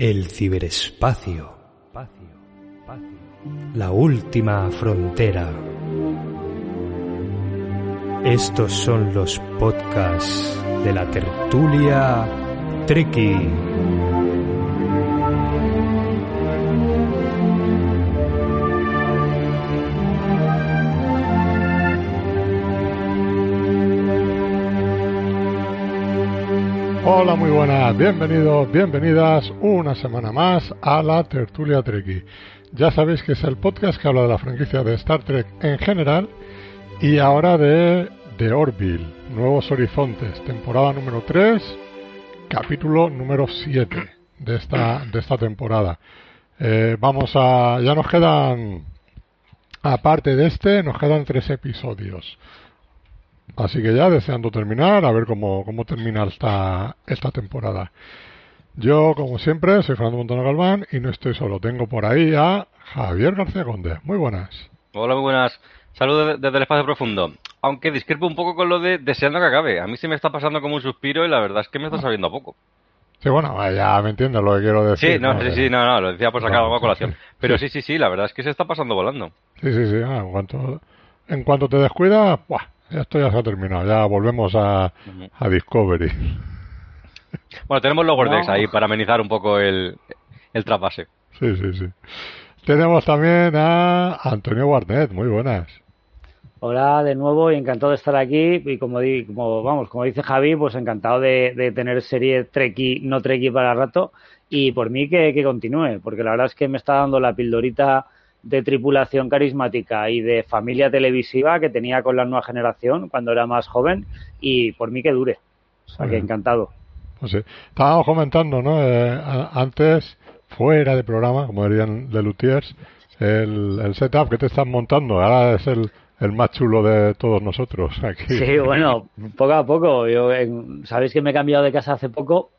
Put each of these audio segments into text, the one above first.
el ciberespacio, la última frontera. Estos son los podcasts de la tertulia Treki. Hola, muy buenas, bienvenidos, bienvenidas una semana más a la Tertulia Treki. Ya sabéis que es el podcast que habla de la franquicia de Star Trek en general y ahora de The Orville, Nuevos Horizontes, temporada número 3, capítulo número 7 de esta, de esta temporada. Eh, vamos a. Ya nos quedan. Aparte de este, nos quedan tres episodios. Así que ya deseando terminar, a ver cómo, cómo termina esta, esta temporada. Yo, como siempre, soy Fernando Montano Galván y no estoy solo. Tengo por ahí a Javier García Conde. Muy buenas. Hola, muy buenas. Saludos desde el espacio profundo. Aunque discrepo un poco con lo de deseando que acabe. A mí se me está pasando como un suspiro y la verdad es que me está sabiendo a poco. Sí, bueno, ya me entiendes lo que quiero decir. Sí, no, sí, sí, no, no, lo decía por sacar algo a colación. Pero sí. sí, sí, la verdad es que se está pasando volando. Sí, sí, sí. ah, en, cuanto, en cuanto te descuidas, ¡buah! Esto ya se ha terminado. Ya volvemos a, a Discovery. Bueno, tenemos los Gordex ahí para amenizar un poco el, el trapase. Sí, sí, sí. Tenemos también a Antonio Barnett. Muy buenas. Hola de nuevo y encantado de estar aquí y como, di, como vamos como dice Javi pues encantado de, de tener serie Treki no Treki para rato y por mí que, que, continúe porque la verdad es que me está dando la pildorita de tripulación carismática y de familia televisiva que tenía con la nueva generación cuando era más joven y por mí que dure o sea que encantado pues sí. estábamos comentando no eh, antes fuera de programa como dirían de Lutiers el, el setup que te están montando ahora es el el más chulo de todos nosotros aquí. Sí, bueno, poco a poco. Yo, en, sabéis que me he cambiado de casa hace poco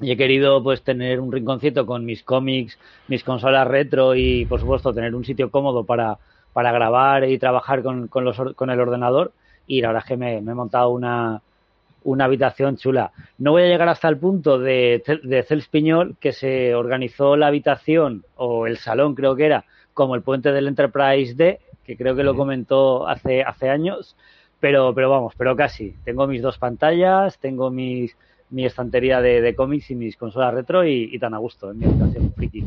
y he querido pues tener un rinconcito con mis cómics, mis consolas retro y por supuesto tener un sitio cómodo para, para grabar y trabajar con, con, los, con el ordenador y la verdad es que me, me he montado una, una habitación chula. No voy a llegar hasta el punto de, de Cels Piñol, que se organizó la habitación, o el salón creo que era, como el puente del Enterprise D, que creo que lo comentó hace, hace años, pero, pero vamos, pero casi. Tengo mis dos pantallas, tengo mis, mi estantería de, de cómics y mis consolas retro y, y, tan a gusto en mi habitación friki.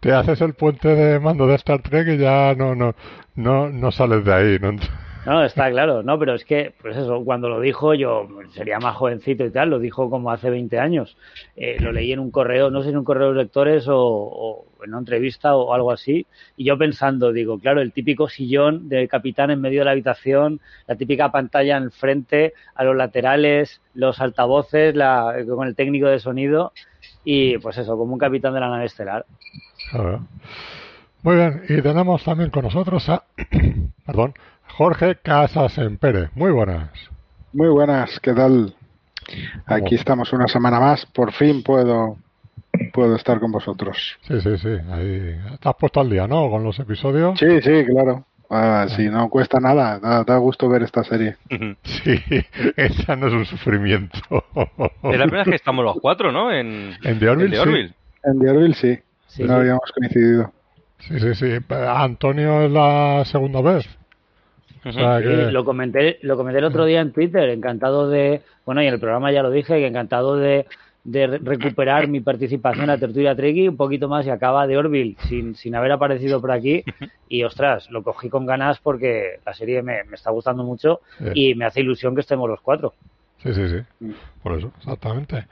Te haces el puente de mando de Star Trek y ya no, no, no, no sales de ahí, ¿no? No, está claro, no, pero es que, pues eso, cuando lo dijo, yo sería más jovencito y tal, lo dijo como hace 20 años. Eh, lo leí en un correo, no sé en un correo de lectores o, en una entrevista o algo así, y yo pensando, digo, claro, el típico sillón del capitán en medio de la habitación, la típica pantalla en frente, a los laterales, los altavoces, la, con el técnico de sonido, y pues eso, como un capitán de la nave estelar. Muy bien, y tenemos también con nosotros a, perdón, Jorge Casas en Pérez. Muy buenas. Muy buenas, ¿qué tal? Aquí estamos una semana más. Por fin puedo puedo estar con vosotros. Sí, sí, sí. Ahí estás puesto al día, ¿no? Con los episodios. Sí, sí, claro. Ah, si no cuesta nada, da, da, gusto ver esta serie. Sí, esa no es un sufrimiento. Es la primera vez que estamos los cuatro, ¿no? En, en The Orville, en The Orville. Sí. En The Orville sí. sí. No habíamos coincidido. Sí, sí, sí. Antonio es la segunda vez. Sí, lo comenté lo comenté el otro día en Twitter encantado de bueno y en el programa ya lo dije que encantado de, de recuperar mi participación en la tertulia Treki un poquito más y acaba de Orville sin, sin haber aparecido por aquí y ostras lo cogí con ganas porque la serie me, me está gustando mucho sí. y me hace ilusión que estemos los cuatro Sí, sí, sí. Por eso, exactamente.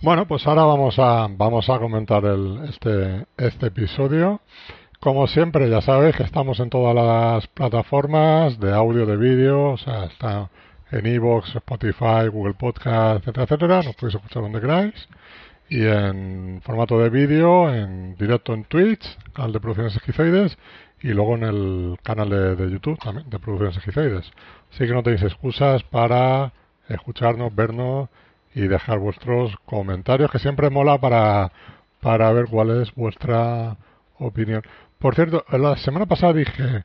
Bueno, pues ahora vamos a vamos a comentar el, este este episodio. Como siempre, ya sabéis que estamos en todas las plataformas de audio, de vídeo, o sea, está en Evox, Spotify, Google Podcast, etcétera, etcétera. Nos podéis escuchar donde queráis. Y en formato de vídeo, en directo en Twitch, canal de Producciones Esquizoides, y luego en el canal de, de YouTube también, de Producciones Esquizoides. Así que no tenéis excusas para escucharnos, vernos y dejar vuestros comentarios, que siempre mola para, para ver cuál es vuestra opinión. Por cierto, la semana pasada dije,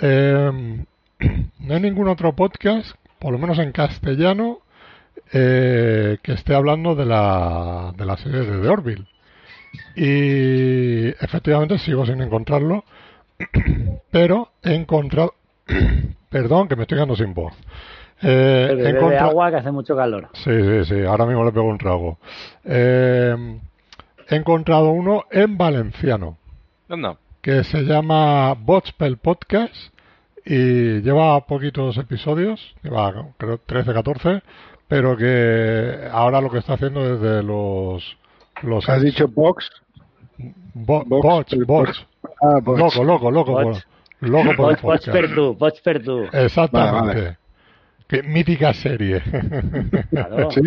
eh, no hay ningún otro podcast, por lo menos en castellano, eh, que esté hablando de la, de la serie de The Orville. Y efectivamente sigo sin encontrarlo, pero he encontrado... Perdón, que me estoy quedando sin voz. Eh, he agua que hace mucho calor. Sí, sí, sí, ahora mismo le pego un trago. Eh, he encontrado uno en valenciano No, que se llama Botspel Podcast y lleva poquitos episodios, lleva creo 13, 14, pero que ahora lo que está haciendo es de los... los ¿Has dicho box? Bo- Box. Ah, box. Loco, loco, loco. Bots. por- Loco por el Pots, pots podcast. per tu, pots per tu. Exactamente. Vale, vale. Qué mítica serie. Claro. Sí,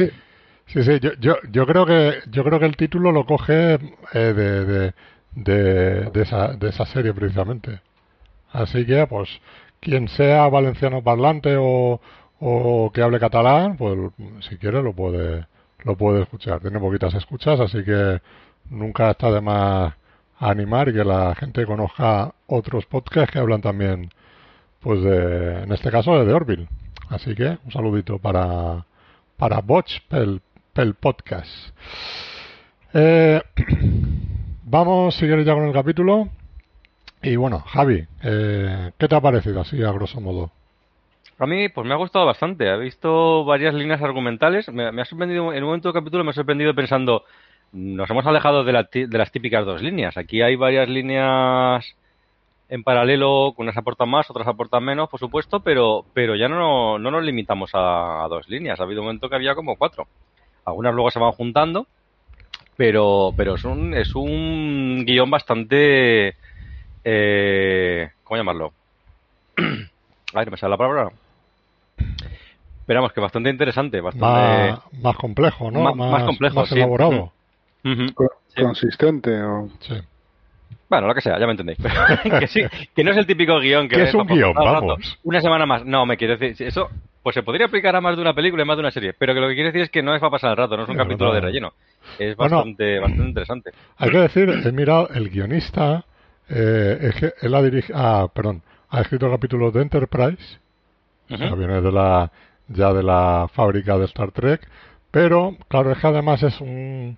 Sí, sí, yo, yo, yo creo que yo creo que el título lo coge eh, de, de, de, de esa, de esa serie precisamente. Así que, pues, quien sea valenciano parlante o, o que hable catalán, pues, si quiere lo puede lo puede escuchar. Tiene poquitas escuchas, así que nunca está de más animar y que la gente conozca otros podcasts que hablan también, pues, de, en este caso, de Orville. Así que, un saludito para para Botch pel, pel podcast. Eh, vamos, quieres, ya con el capítulo. Y bueno, Javi, eh, ¿qué te ha parecido así, a grosso modo? A mí, pues me ha gustado bastante. He visto varias líneas argumentales. Me, ha sorprendido, en un momento del capítulo me ha sorprendido pensando, nos hemos alejado de, la de las típicas dos líneas. Aquí hay varias líneas en paralelo, unas aportan más, otras aportan menos, por supuesto, pero, pero ya no, no nos limitamos a, a dos líneas. Ha habido un momento que había como cuatro. Algunas luego se van juntando, pero, pero es un, es un guion bastante, eh, ¿cómo llamarlo? A ver, me sale la palabra. Esperamos que bastante interesante, bastante Más, más complejo, ¿no? Más- más complejo, más sí. elaborado. Consistente. O... Sí. Bueno, lo que sea, ya me entendéis. Pero que sí, que no es el típico guion que Que ves es un guion, rato, vamos. Una semana más. No, me quiero decir, eso pues se podría aplicar a más de una película y más de una serie, pero que lo que quiere decir es que no es para pasar el rato, no es un capítulo de relleno. Es Bueno. bastante, bastante interesante. Hay que decir, he mirado, el guionista, eh, es que él ha dirigido, ah, perdón, ha escrito capítulos de Enterprise, o sea, Ujú. viene de la, ya de la fábrica de Star Trek, pero claro, es que además es un,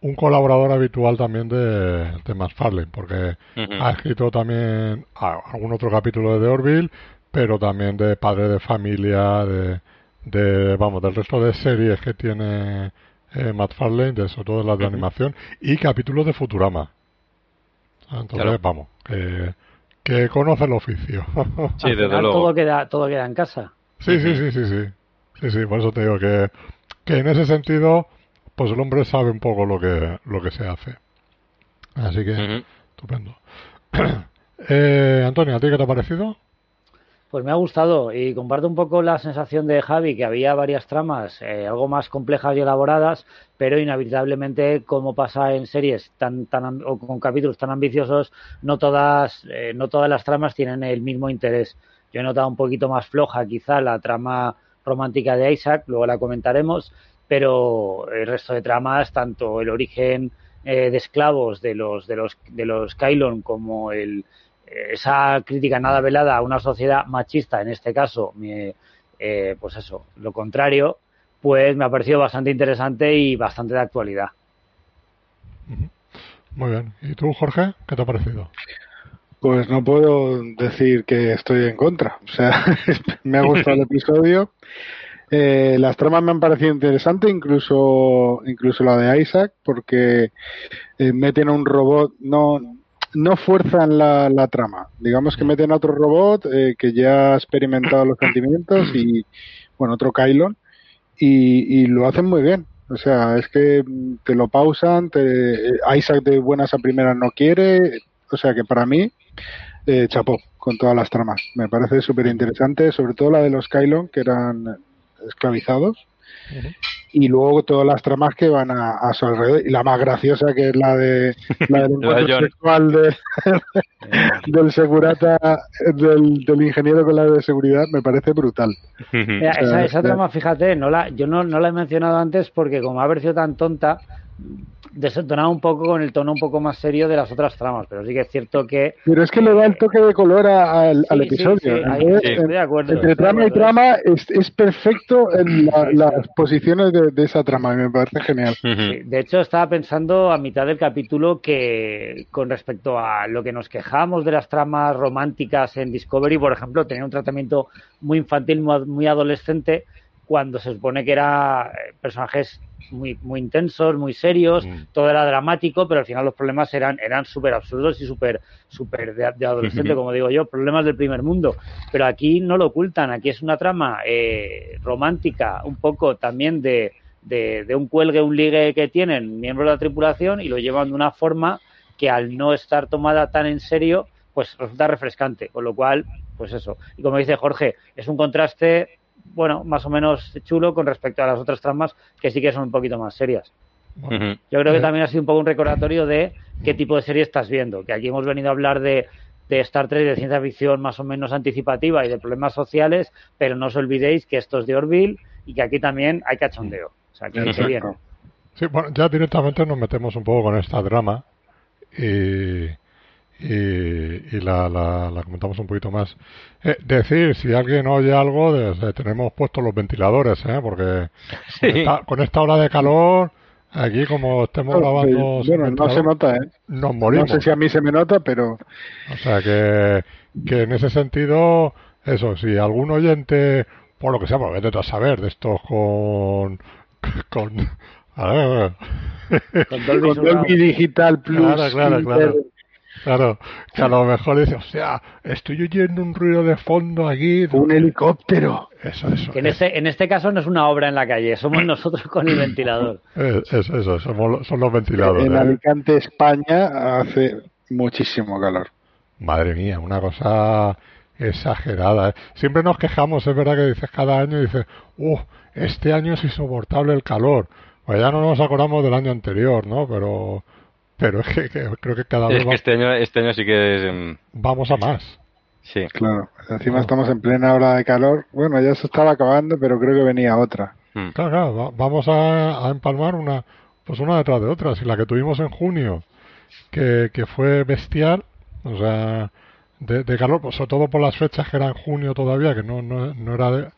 un colaborador habitual también de, de McFarlane, porque ha escrito también ah, algún otro capítulo de The Orville, pero también de Padre de Familia, de, de vamos, del resto de series que tiene eh, McFarlane, de sobre todo las de animación, y capítulos de Futurama. Ah, Entonces, Claro. vamos, que, que conoce el oficio. Sí, Al desde final luego. todo queda, todo queda en casa. Sí, sí, sí, sí, sí. Sí, sí, por eso te digo que, que en ese sentido, pues el hombre sabe un poco lo que, lo que se hace. Así que, estupendo. eh, Antonio, ¿a ti qué te ha parecido? Pues me ha gustado y comparto un poco la sensación de Javi que había varias tramas eh, algo más complejas y elaboradas, pero inevitablemente, como pasa en series tan, tan o con capítulos tan ambiciosos, no todas, eh, no todas las tramas tienen el mismo interés. Yo he notado un poquito más floja quizá la trama romántica de Isaac, luego la comentaremos, pero el resto de tramas, tanto el origen eh, de esclavos de los de los de los Kylon como el esa crítica nada velada a una sociedad machista, en este caso, me- eh, pues eso, lo contrario, pues me ha parecido bastante interesante y bastante de actualidad. Muy bien. ¿Y tú, Jorge, qué te ha parecido? Pues no puedo decir que estoy en contra. O sea, me ha gustado el episodio. Eh, las tramas me han parecido interesantes, incluso, incluso la de Isaac, porque eh, meten a un robot, no, no fuerzan la, la trama. Digamos que meten a otro robot eh, que ya ha experimentado los sentimientos y, bueno, otro Kylon, y, y lo hacen muy bien. O sea, es que mm, te lo pausan, te, eh, Isaac de buenas a primeras no quiere, o sea que para mí, eh, chapó con todas las tramas. Me parece súper interesante, sobre todo la de los Kylon, que eran esclavizados, y luego todas las tramas que van a, a su alrededor. Y la más graciosa, que es la de la del encuentro sexual de- del segurata, del, del ingeniero con la de seguridad, me parece brutal. Mira, O sea, esa, esa trama, fíjate, no la, yo no, no la he mencionado antes porque como ha parecido tan tonta, desentonaba un poco con el tono un poco más serio de las otras tramas, pero sí que es cierto que... Pero es que le da el toque de color al, episodio. estoy de acuerdo. Entre trama y trama es, es perfecto en las posiciones de, esa trama, y me parece genial. de hecho, estaba pensando a mitad del capítulo que con respecto a lo que nos quejamos de las tramas románticas en Discovery, por ejemplo, tenía un tratamiento muy infantil, muy adolescente, cuando se supone que eran eh, personajes muy, muy intensos, muy serios, mm. todo era dramático, pero al final los problemas eran, eran súper absurdos y súper super de, adolescente, como digo yo, problemas del primer mundo. Pero aquí no lo ocultan, aquí es una trama eh, romántica, un poco también de, de, de, un cuelgue, un ligue que tienen miembros de la tripulación y lo llevan de una forma que al no estar tomada tan en serio, pues resulta refrescante, con lo cual, pues eso. Y como dice Jorge, es un contraste bueno, más o menos chulo con respecto a las otras tramas que sí que son un poquito más serias. Yo creo que también ha sido un poco un recordatorio de qué tipo de serie estás viendo, que aquí hemos venido a hablar de, de Star Trek, de ciencia ficción más o menos anticipativa y de problemas sociales, pero no os olvidéis que esto es de Orville y que aquí también hay cachondeo. O sea, que, que bien. Sí, bueno, ya directamente nos metemos un poco con esta drama y y, la, la, comentamos un poquito más. Eh, decir, si alguien oye algo, tenemos puestos los ventiladores, ¿eh? porque con, esta, ola de calor, aquí como estemos grabando... bueno, no se nota, ¿eh? Nos morimos. No sé si a mí se me nota, pero... O sea, que, que en ese sentido, eso, si algún oyente, por lo que sea, pues vete a saber de estos con... con a ver, con Dolby, Digital Plus. Claro, claro, claro. Claro, que a lo mejor dice, o sea, estoy oyendo un ruido de fondo aquí. Un helicóptero. Eso, eso. Que en, este, en este caso no es una obra en la calle, somos nosotros con el ventilador. Es, eso, somos, son los ventiladores. En Alicante, España, hace muchísimo calor. Madre mía, una cosa exagerada. ¿eh? Siempre nos quejamos, es verdad que dices cada año, dices, uh, este año es insoportable el calor. Pues ya no nos acordamos del año anterior, ¿no? Pero pero es que, creo que cada vez. Es que este, año, este año sí que es. Em, vamos a más. Sí. Claro, encima estamos en plena hora de calor. Bueno, ya se estaba acabando, pero creo que venía otra. Hmm. Claro, claro, vamos a, empalmar una, pues una detrás de otra. Si la que tuvimos en junio, que, que fue bestial, o sea, de, calor, pues sobre todo por las fechas que era en junio todavía, que no, no, no era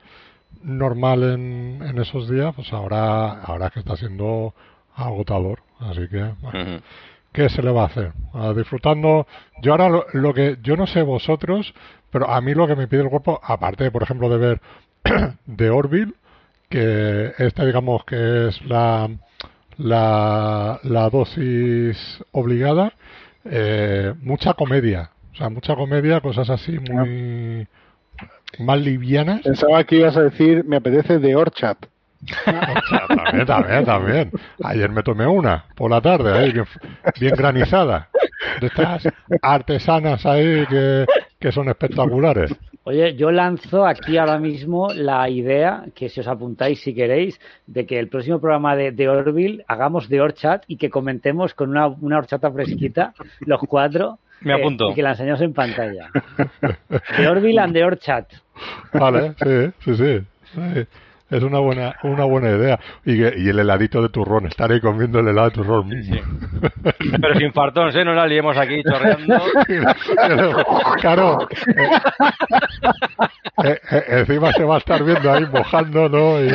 normal en, en esos días, pues ahora, ahora que está siendo agotador. Así que, bueno, ¿qué se le va a hacer? disfrutando. Yo ahora lo, que. Yo no sé vosotros, pero a mí lo que me pide el cuerpo, aparte, por ejemplo, de ver de Orville, que esta, digamos, que es la. La, la dosis obligada, eh, mucha comedia, o sea, mucha comedia, cosas así muy más livianas. Pensaba que ibas a decir, me apetece de Orchat también, también, también. Ayer me tomé una por la tarde, ahí, bien, granizada. De estas artesanas ahí que, que son espectaculares. Oye, yo lanzo aquí ahora mismo la idea, que si os apuntáis si queréis, de que el próximo programa de, de Orville hagamos de Orchat y que comentemos con una, una horchata fresquita, los cuatro. Me eh, y que la enseñamos en pantalla. De Orville and de Orchat. Vale, sí, sí. sí. Es una buena, una buena idea. Y, y, el heladito de turrón, estar ahí comiendo el helado de turrón. Pero sin fartón, ¿eh? No la liemos aquí chorreando. claro. Eh, eh, encima se va a estar viendo ahí mojando, ¿no? Y,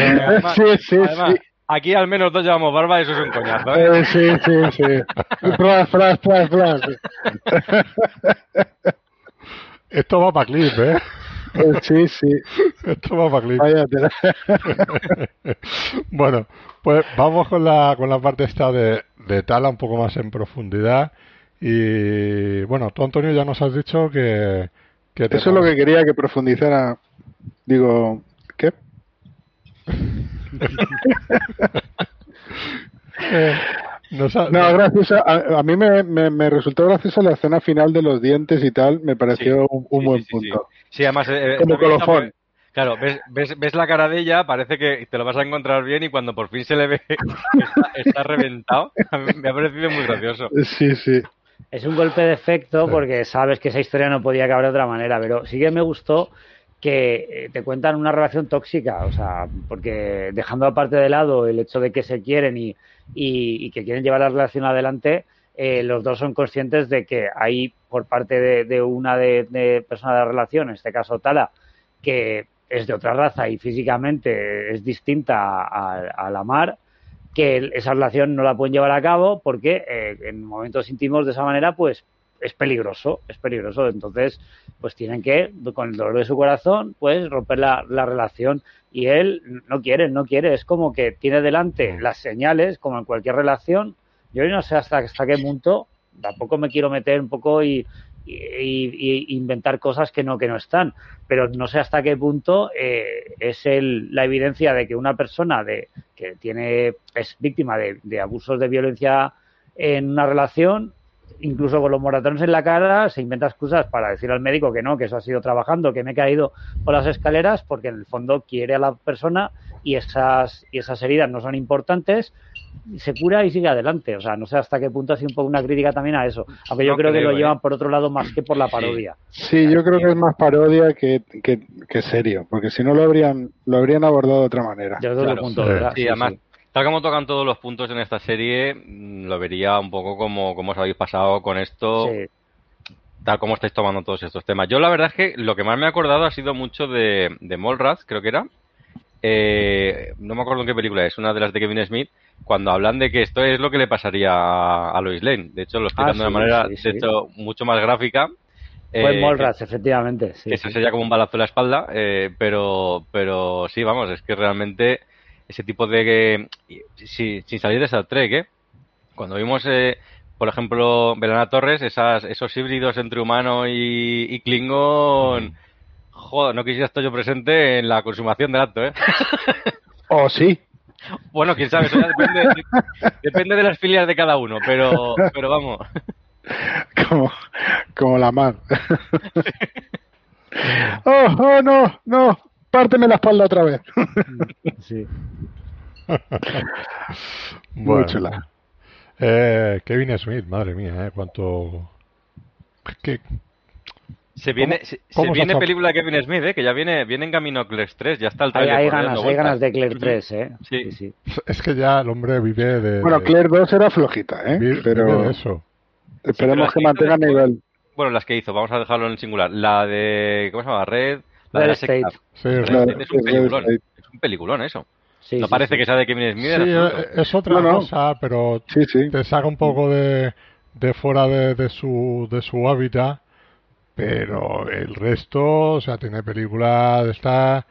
sí, sí, sí. Aquí al menos dos llevamos barba y eso es un coñazo. ¿eh? sí, sí, sí. Flash, flash, flash, flash. Esto va para clip, ¿eh? Sí, sí. Esto va para bueno, pues vamos con la, con la parte esta de, de Tala un poco más en profundidad. Y bueno, tú Antonio ya nos has dicho que... que Eso es lo que quería que profundizara. Digo, ¿qué? eh, no, gracias a, mí me, me, resultó graciosa la escena final de los dientes y tal, me pareció un, buen punto. Sí, además... Eh, Como colofón. Claro, ves, ves, ves, la cara de ella, parece que te lo vas a encontrar bien y cuando por fin se le ve está, reventado, me ha parecido muy gracioso. Sí, sí. Es un golpe de efecto porque sabes que esa historia no podía acabar de otra manera, pero sí que me gustó que eh, te cuentan una relación tóxica, o sea, porque dejando aparte de lado el hecho de que se quieren y, y, que quieren llevar la relación adelante, eh, los dos son conscientes de que hay por parte de, una de, de persona de la relación, en este caso Tala, que es de otra raza y físicamente es distinta a, la mar, que esa relación no la pueden llevar a cabo porque eh, en momentos íntimos de esa manera, pues es peligroso, es peligroso. Entonces, pues tienen que, con el dolor de su corazón, pues romper la, la relación. Y él no quiere, no quiere. Es como que tiene delante las señales, como en cualquier relación. Yo no sé hasta, hasta qué punto, tampoco me quiero meter un poco y, y, inventar cosas que no que no están pero no sé hasta qué punto eh, es el, la evidencia de que una persona de que tiene es víctima de, de abusos de violencia en una relación incluso con los moratones en la cara, se inventa excusas para decir al médico que no, que eso ha sido trabajando, que me he caído por las escaleras, porque en el fondo quiere a la persona y esas, y esas heridas no son importantes, se cura y sigue adelante. O sea, no sé hasta qué punto ha sido un poco una crítica también a eso. Aunque yo creo, que lo llevan ¿eh? por otro lado más que por la parodia. Sí, yo creo que es más parodia que, que, serio, porque si no lo habrían, lo habrían abordado de otra manera. punto sí, además, Tal como tocan todos los puntos en esta serie, mm, lo vería un poco como, como os habéis pasado con esto, tal como estáis tomando todos estos temas. Yo la verdad es que lo que más me he acordado ha sido mucho de, de Molrath, creo que era. Eh, no me acuerdo en qué película es, una de las de Kevin Smith, cuando hablan de que esto es lo que le pasaría a, Lois Lane. De hecho, lo estoy ah, de una manera, de hecho, mucho más gráfica. Fue eh, efectivamente. que eso sería como un balazo en la espalda, eh, pero, pero sí, vamos, es que realmente ese tipo de... sin salir de Star Trek, ¿eh? Cuando vimos, eh, por ejemplo, Belana Torres, esas, esos híbridos entre humano y, Klingon... Joder, no quisiera estar yo presente en la consumación del acto, ¿eh? ¿O oh, sí? Bueno, quién sabe, depende, depende de las filias de cada uno, pero, pero vamos. Como, como la mar. oh, oh, no, no, párteme la espalda otra vez. sí. Muy chula. Eh, Kevin Smith, madre mía, ¿eh? Cuánto. ¿Qué? Se viene, se, viene película de Kevin Smith, ¿eh? que ya viene, viene en camino Clerks 3, ya está el trailer. Hay, hay ganas, hay ganas de Clerks 3, ¿eh? Sí. sí. Es que ya el hombre vive de. Bueno, Clerks 2 era flojita, ¿eh? pero. eso. Esperemos que mantenga nivel. Bueno, las que hizo, vamos a dejarlo en singular. La de. ¿Cómo se llama? Red. La de la State. Sí, es, un peliculón. Es un peliculón eso. no parece que sea de Kevin Smith. Sí, eh, es otra cosa, pero te saca un poco de, de fuera de, de, su, de su hábitat. Pero el resto, o sea, tiene películas de esta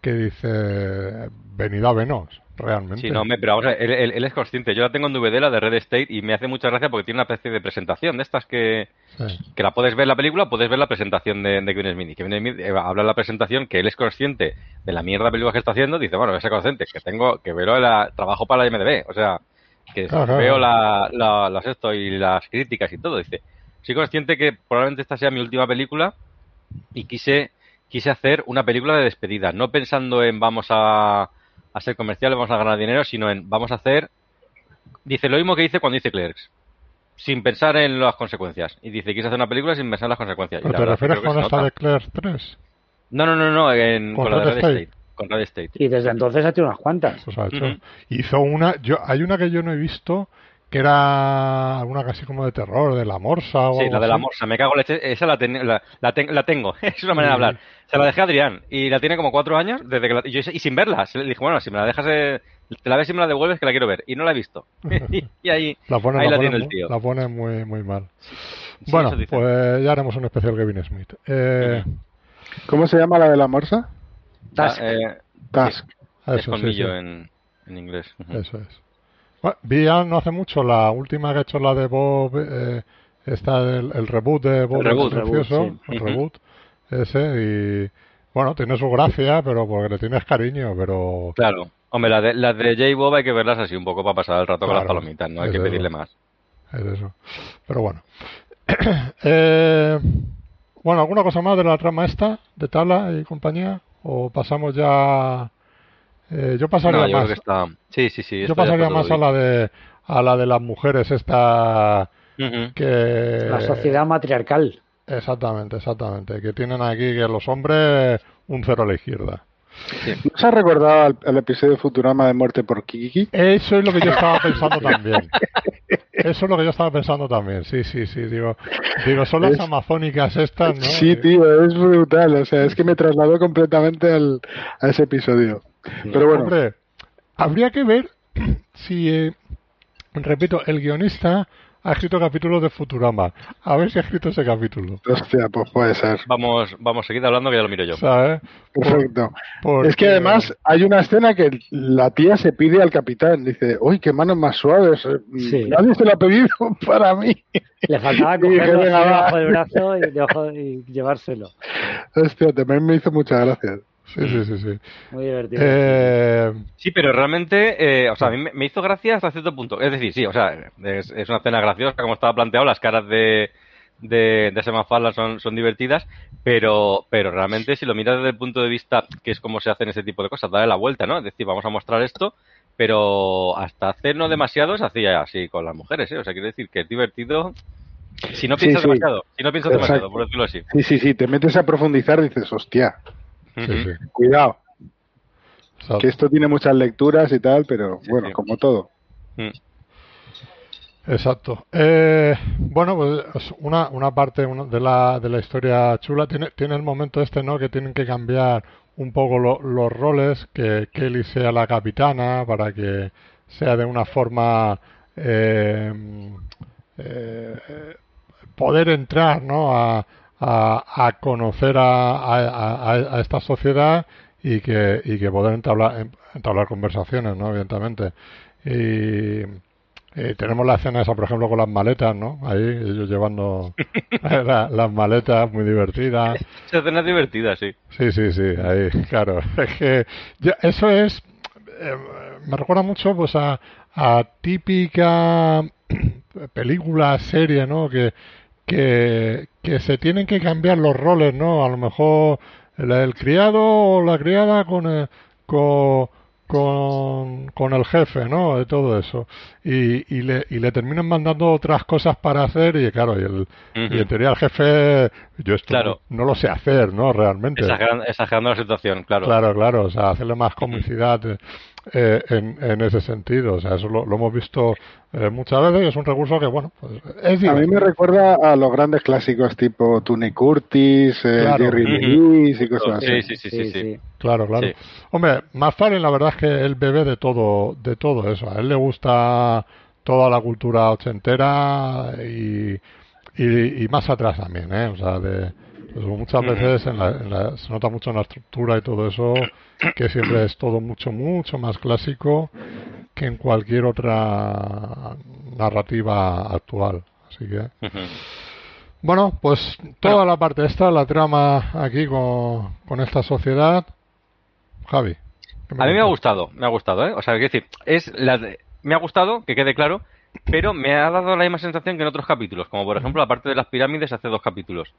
que dice venido a Venos realmente. Sí, no, pero vamos a ver, él, es consciente. Yo la tengo en DVD, la de Red State, y me hace mucha gracia porque tiene una especie de presentación de estas que, que la puedes ver la película, puedes ver la presentación de, de Kevin Smith. Y Kevin Smith eh, habla en la presentación que él es consciente de la mierda de película que está haciendo. Dice, bueno, ese consciente, que tengo, que veo el trabajo para la MDB. O sea, que veo la, las esto y las críticas y todo. Dice, soy consciente que probablemente esta sea mi última película y quise, quise hacer una película de despedida, no pensando en vamos a a ser comerciales, vamos a ganar dinero, sino en vamos a hacer. Dice lo mismo que dice cuando dice Clerks, sin pensar en las consecuencias. Y dice, quieres hacer una película sin pensar en las consecuencias. ¿Pero te refieres con esta de Clerks 3? No, no, no, no, en, con, la de Red State. Con Red State. Y desde entonces ha hecho unas cuantas. Pues ha hecho. Hizo una, yo, hay una que yo no he visto que era alguna casi como de terror, de la morsa o Sí, la de la morsa, me cago en leche, esa la, la, la, tengo, es una manera de hablar. Se la dejé a Adrián y la tiene como cuatro años desde que y, y, sin verla. Le dije, bueno, si me la dejas, te la ves y me la devuelves que la quiero ver. Y no la he visto. y ahí la, ahí la, tiene el tío. La pone muy, muy mal. bueno, pues ya haremos un especial Kevin Smith. Eh... ¿Cómo se llama la de la morsa? Task. Eh, Task. es colmillo En, en inglés. Eso es. Bueno, vi no hace mucho la última que ha hecho la de Bob, eh, está el, el, reboot de Bob el reboot, el reboot ese y bueno, tiene su gracia, pero porque le tienes cariño, pero... Claro, hombre, las de, la de J. Bob hay que verlas así un poco para pasar el rato con las palomitas, no hay que pedirle más. Es eso. Pero bueno. eh, bueno, ¿alguna cosa más de la trama esta, de Tala y compañía? ¿O pasamos ya eh, yo pasaría más. Sí, sí, sí. Yo pasaría más a la de a la de las mujeres esta que la sociedad matriarcal. Exactamente, exactamente. Que tienen aquí que los hombres un cero a la izquierda. ¿No se ha recordado el, episodio de Futurama de muerte por Kiki? Eso es lo que yo estaba pensando también. Eso es lo que yo estaba pensando también. Sí, sí, sí. Digo, digo son las amazónicas estas, ¿no? Sí, tío, es brutal. O sea, es que me trasladó completamente al, a ese episodio. Pero bueno. Hombre, habría que ver si, eh, repito, el guionista ha escrito capítulos de Futurama. A ver si ha escrito ese capítulo. Hostia, pues puede ser. Vamos, vamos, seguir hablando que ya lo miro yo. Perfecto. Es que además hay una escena que la tía se pide al capitán. Dice, uy, qué manos más suaves. Nadie se lo ha pedido para mí. Le faltaba cogerlo debajo del brazo y, y llevárselo. Hostia, también me hizo muchas gracias. Sí, sí, sí, sí. Muy divertido. Eh... Sí, pero realmente, eh, o sea, a mí me hizo gracia hasta cierto punto. Es decir, sí, o sea, es, una escena graciosa, como estaba planteado, las caras de, de, de son, son divertidas, pero, pero realmente si lo miras desde el punto de vista que es como se hacen ese tipo de cosas, darle la vuelta, ¿no? Es decir, vamos a mostrar esto, pero hasta hace no demasiado se hacía así con las mujeres, ¿eh? O sea, quiero decir que es divertido si no piensas demasiado, si no piensas demasiado, por decirlo así. Sí, sí, sí, te metes a profundizar y dices, hostia, Cuidado. Que esto tiene muchas lecturas y tal, pero bueno, como todo. Mm. Exacto. Eh, bueno, pues una, una parte de, la, de la historia chula tiene, tiene el momento este, ¿no? Que tienen que cambiar un poco los roles, que Kelly sea la capitana para que sea de una forma eh, eh, poder entrar, ¿no? A, a, conocer a, esta sociedad y que, y que poder entablar, entablar conversaciones, ¿no? Evidentemente. Y, tenemos la escena esa, por ejemplo, con las maletas, ¿no? Ahí, ellos llevando las maletas, muy divertidas. Esa escena es divertida, sí. Sí, sí, sí, ahí, claro. Es que eso es, eh, me recuerda mucho, pues, a, a típica película, serie, ¿no? Que, que, que se tienen que cambiar los roles, ¿no? A lo mejor el, criado o la criada con el, con, con, el jefe, ¿no? De todo eso. Y, y, le, y le terminan mandando otras cosas para hacer y claro, y, el, y en teoría el jefe, yo esto no, lo sé hacer, ¿no? Realmente. Exagerando, la situación, claro. Claro, claro, o sea, hacerle más comicidad. Eh, en, en, ese sentido. O sea, eso lo, hemos visto eh, muchas veces y es un recurso que, bueno, pues es A mí me recuerda a los grandes clásicos tipo Tony Curtis, eh, Jerry Lewis y cosas así. Sí, sí, sí, sí, Claro, claro. Hombre, McFarlane la verdad es que él bebe de todo, de todo eso. A él le gusta toda la cultura ochentera y, y, más atrás también, ¿eh? O sea, de, pues muchas veces en la, se nota mucho en la estructura y todo eso que siempre es todo mucho, mucho más clásico que en cualquier otra narrativa actual. Así que. Bueno, pues toda la parte esta, la trama aquí con, con esta sociedad. Javi. A mí me ha gustado, me ha gustado, ¿eh? O sea, decir, es la me ha gustado, que quede claro, pero me ha dado la misma sensación que en otros capítulos, como por ejemplo la parte de las pirámides hace dos capítulos.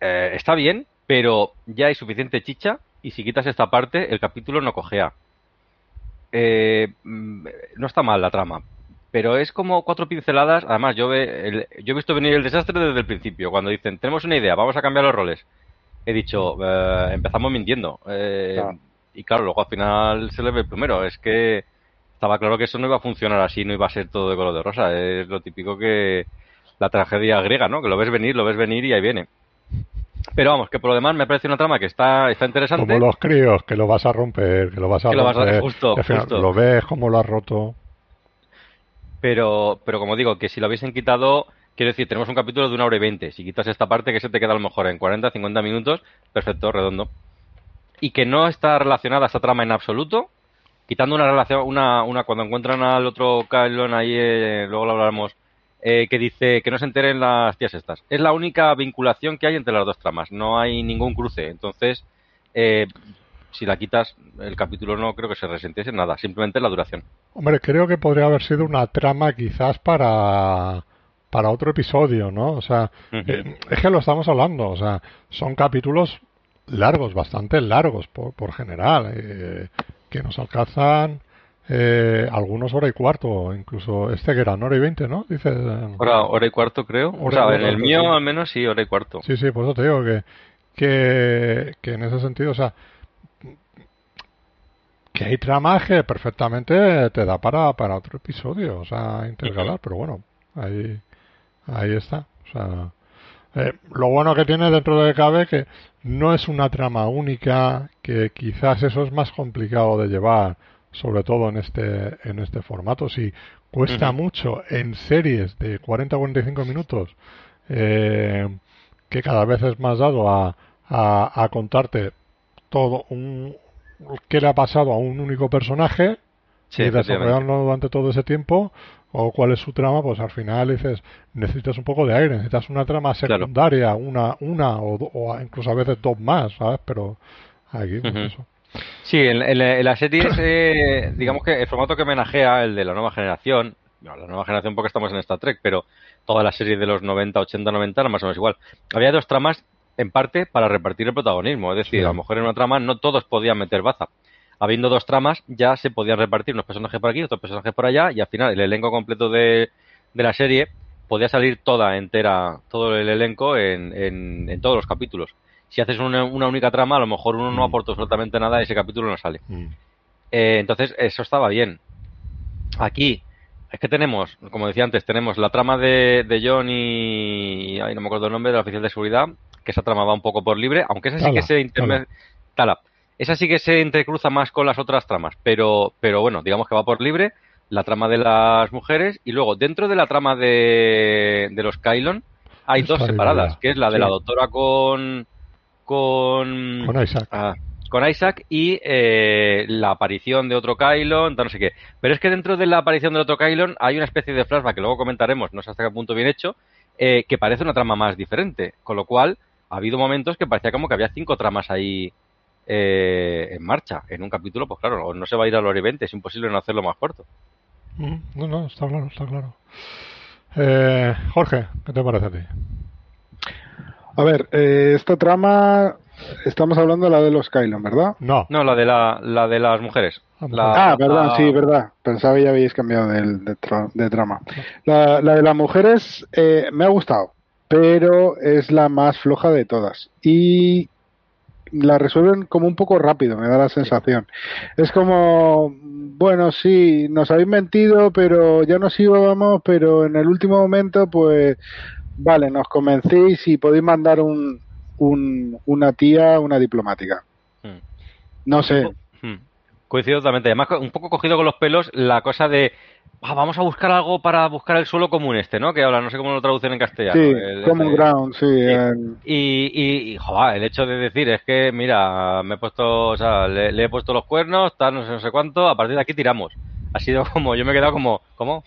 Eh, está bien, pero ya hay suficiente chicha y si quitas esta parte, el capítulo no cojea. Eh, mm, no está mal la trama, pero es como cuatro pinceladas. Además, yo, ve, yo he visto venir el desastre desde el principio. Cuando dicen, tenemos una idea, vamos a cambiar los roles. He dicho, eh, empezamos mintiendo. Eh, y claro, luego al final se le ve primero. Es que estaba claro que eso no iba a funcionar así, no iba a ser todo de color de rosa. Es lo típico que la tragedia griega, ¿no? Que lo ves venir, lo ves venir y ahí viene. Pero vamos, que por lo demás me parece una trama que está, está interesante. Como los críos, que lo vas a romper, que lo vas a romper. Lo, lo ves como lo has roto. Pero, pero como digo, que si lo hubiesen quitado, quiero decir, tenemos un capítulo de una hora y veinte. Si quitas esta parte, que se te queda a lo mejor en 40, 50 minutos, perfecto, redondo. Y que no está relacionada esta trama en absoluto, quitando una relación, una, una cuando encuentran al otro Kylon ahí, eh, luego lo hablaremos eh, que dice que no se enteren las tías estas. Es la única vinculación que hay entre las dos tramas, no hay ningún cruce. Entonces, eh, si la quitas, el capítulo no creo que se resentiese nada, simplemente la duración. Hombre, creo que podría haber sido una trama quizás para para otro episodio, ¿no? O sea, eh, es que lo estamos hablando, o sea, son capítulos largos, bastante largos por, por general, que nos alcanzan eh, algunos hora y cuarto, incluso este que era hora y veinte, ¿no? Dices. Hora, hora y cuarto, creo. o sea, en el mío al menos sí, hora y cuarto. Sí, sí, por eso te digo que, que, que en ese sentido, o sea, que hay trama que perfectamente te da para, para otro episodio, o sea, intercalar, pero bueno, ahí, ahí está. O sea, eh, lo bueno que tiene dentro de cabe que no es una trama única, que quizás eso es más complicado de llevar, sobre todo en este, en este formato. Si cuesta mucho en series de 40-45 minutos, eh, que cada vez es más dado a, a, a contarte todo un, qué le ha pasado a un único personaje y desarrollarlo durante todo ese tiempo o cuál es su trama, pues al final dices, necesitas un poco de aire, necesitas una trama secundaria, una una o, incluso a veces dos más, ¿sabes? Pero aquí, pues eso. Sí, en, la serie eh, digamos que el formato que homenajea, el de la nueva generación, no, la nueva generación porque estamos en Star Trek, pero toda la serie de los 90, 80, 90 era más o menos igual. Había dos tramas en parte para repartir el protagonismo. Es decir, a lo mejor en una trama no todos podían meter baza. Habiendo dos tramas, ya se podían repartir unos personajes por aquí, otros personajes por allá, y al final el elenco completo de, de la serie podía salir toda entera, todo el elenco en, en, todos los capítulos. Si haces una, única trama, a lo mejor uno no mm. aporta absolutamente nada y ese capítulo no sale. Mm. Eh, entonces, eso estaba bien. Aquí, es que tenemos, como decía antes, tenemos la trama de, de John y. Ay, no me acuerdo el nombre, de la oficial de seguridad, que esa trama va un poco por libre, aunque esa sí que se Tala. Esa sí que se entrecruza más con las otras tramas, pero, pero bueno, digamos que va por libre, la trama de las mujeres, y luego dentro de la trama de, de los Kylon hay dos separadas, que es la de la doctora con con, con Isaac. Ah, con Isaac y eh, la aparición de otro Kylon, no sé qué. Pero es que dentro de la aparición del otro Kylon hay una especie de flashback que luego comentaremos, no sé hasta qué punto bien hecho, eh, que parece una trama más diferente. Con lo cual, ha habido momentos que parecía como que había cinco tramas ahí eh, en marcha. En un capítulo, pues claro, no se va a ir al Oriente, es imposible no hacerlo más corto. Mm, no, no, está claro, está claro. Eh, Jorge, ¿qué te parece a ti? A ver, esta trama Estamos hablando de la de los Kylon, ¿verdad? No. No, la de, la, la de las mujeres. ah, verdad, sí, verdad. Pensaba que ya habéis cambiado de, de, trama. La, la, de las mujeres eh, me ha gustado, pero es la más floja de todas. Y la resuelven como un poco rápido, me da la sensación. Es como, bueno, sí, nos habéis mentido, pero ya nos íbamos, pero en el último momento, pues, vale, nos convencéis y podéis mandar un, un, una tía, una diplomática. Hmm. No sé. Hmm. Coincido totalmente. Además, un poco cogido con los pelos la cosa de ah, vamos a buscar algo para buscar el suelo común este, ¿no? Que habla, no sé cómo lo traducen en castellano. Sí, common ground, sí. Y, y, joder, el hecho de decir es que, mira, me he puesto, o sea, le, le he puesto los cuernos, tal, no sé, no sé cuánto, a partir de aquí tiramos ha sido como, yo me he quedado como, ¿cómo?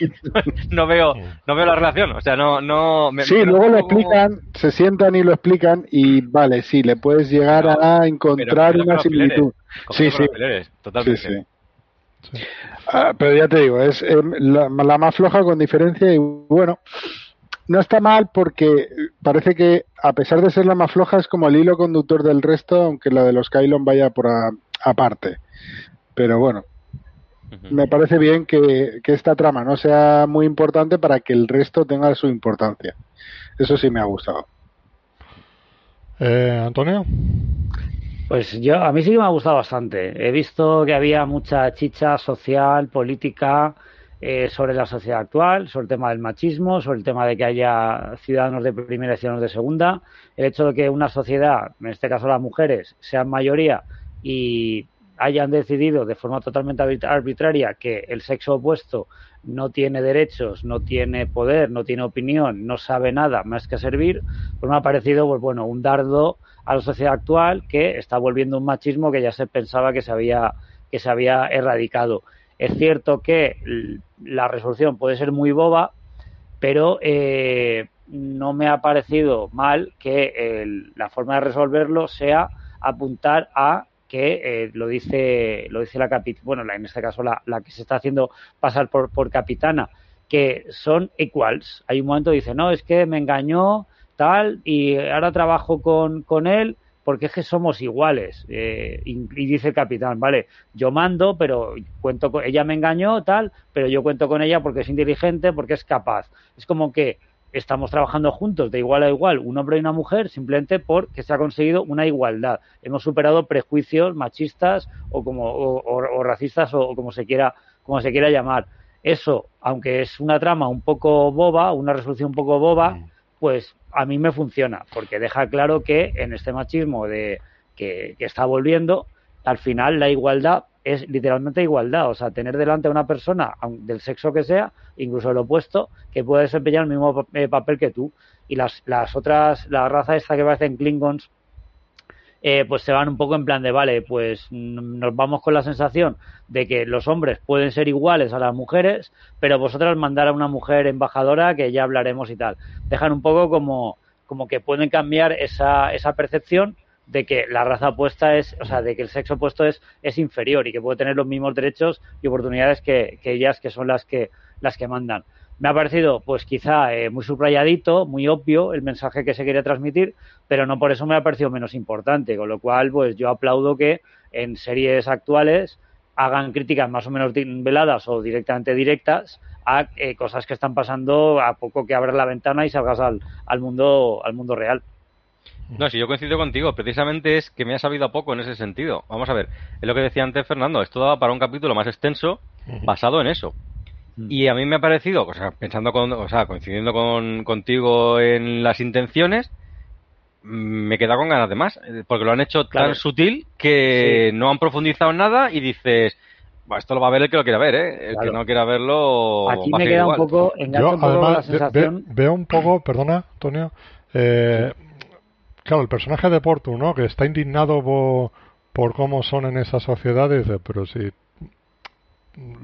no veo, no veo la relación, o sea, no, no. Me, sí, luego lo explican, se sientan y lo explican y vale, sí, le puedes llegar a encontrar una similitud. Sí, sí. totalmente. Ah, pero ya te digo, es em, la, más floja con diferencia y bueno, no está mal porque parece que a pesar de ser la más floja es como el hilo conductor del resto, aunque la de los Kylon vaya por aparte. Pero bueno, me parece bien que, esta trama no sea muy importante para que el resto tenga su importancia. Eso sí me ha gustado. Eh, Antonio. Pues yo, a mí sí que me ha gustado bastante. He visto que había mucha chicha social, política, eh, sobre la sociedad actual, sobre el tema del machismo, sobre el tema de que haya ciudadanos de primera y ciudadanos de segunda, el hecho de que una sociedad, en este caso las mujeres, sean mayoría y hayan decidido de forma totalmente arbitraria que el sexo opuesto no tiene derechos, no tiene poder, no tiene opinión, no sabe nada más que servir, pues me ha parecido pues bueno, un dardo a la sociedad actual que está volviendo un machismo que ya se pensaba que se había que se había erradicado. Es cierto que la resolución puede ser muy boba, pero eh, no me ha parecido mal que la forma de resolverlo sea apuntar a que eh, lo dice lo dice la capitana, bueno, en este caso la, la, que se está haciendo pasar por, por capitana, que son equals. Hay un momento que dice, no, es que me engañó tal y ahora trabajo con, con él porque es que somos iguales. Eh, y, dice el capitán, vale, yo mando, pero cuento con, ella me engañó, tal, pero yo cuento con ella porque es inteligente, porque es capaz. Es como que estamos trabajando juntos de igual a igual, un hombre y una mujer, simplemente porque se ha conseguido una igualdad. Hemos superado prejuicios machistas o como o, racistas o, como se quiera como se quiera llamar. Eso, aunque es una trama un poco boba, una resolución un poco boba, pues a mí me funciona, porque deja claro que en este machismo de que, que está volviendo, al final la igualdad es literalmente igualdad, o sea, tener delante a una persona del sexo que sea, incluso el opuesto, que puede desempeñar el mismo eh, papel que tú. Y las, las otras, la raza esta que parecen Klingons, eh, pues se van un poco en plan de, vale, pues nos vamos con la sensación de que los hombres pueden ser iguales a las mujeres, pero vosotras mandar a una mujer embajadora que ya hablaremos y tal. Dejan un poco como, como que pueden cambiar esa, esa percepción de que la raza opuesta es, o sea, de que el sexo opuesto es, es inferior y que puede tener los mismos derechos y oportunidades que, ellas, que son las que, las que mandan. Me ha parecido, pues quizá eh, muy subrayadito, muy obvio el mensaje que se quiere transmitir, pero no por eso me ha parecido menos importante, con lo cual, pues yo aplaudo que en series actuales hagan críticas más o menos veladas o directamente directas a eh, cosas que están pasando a poco que abras la ventana y salgas al, al mundo al mundo real. No, si yo coincido contigo, precisamente es que me ha sabido a poco en ese sentido. Vamos a ver, es lo que decía antes Fernando, esto daba para un capítulo más extenso basado en eso. Mm. Y a mí me ha parecido, o sea, pensando con, o sea, coincidiendo con, contigo en las intenciones, me queda con ganas de más, eh, porque lo han hecho tan sutil que no han profundizado en nada y dices, esto lo va a ver el que lo quiera ver, ¿eh? El que no quiera verlo. Aquí me queda un poco, Yo, además, veo un poco, perdona, Antonio, eh, claro, el personaje de Portu, ¿no? Que está indignado por, cómo son en esa sociedad, dice, pero si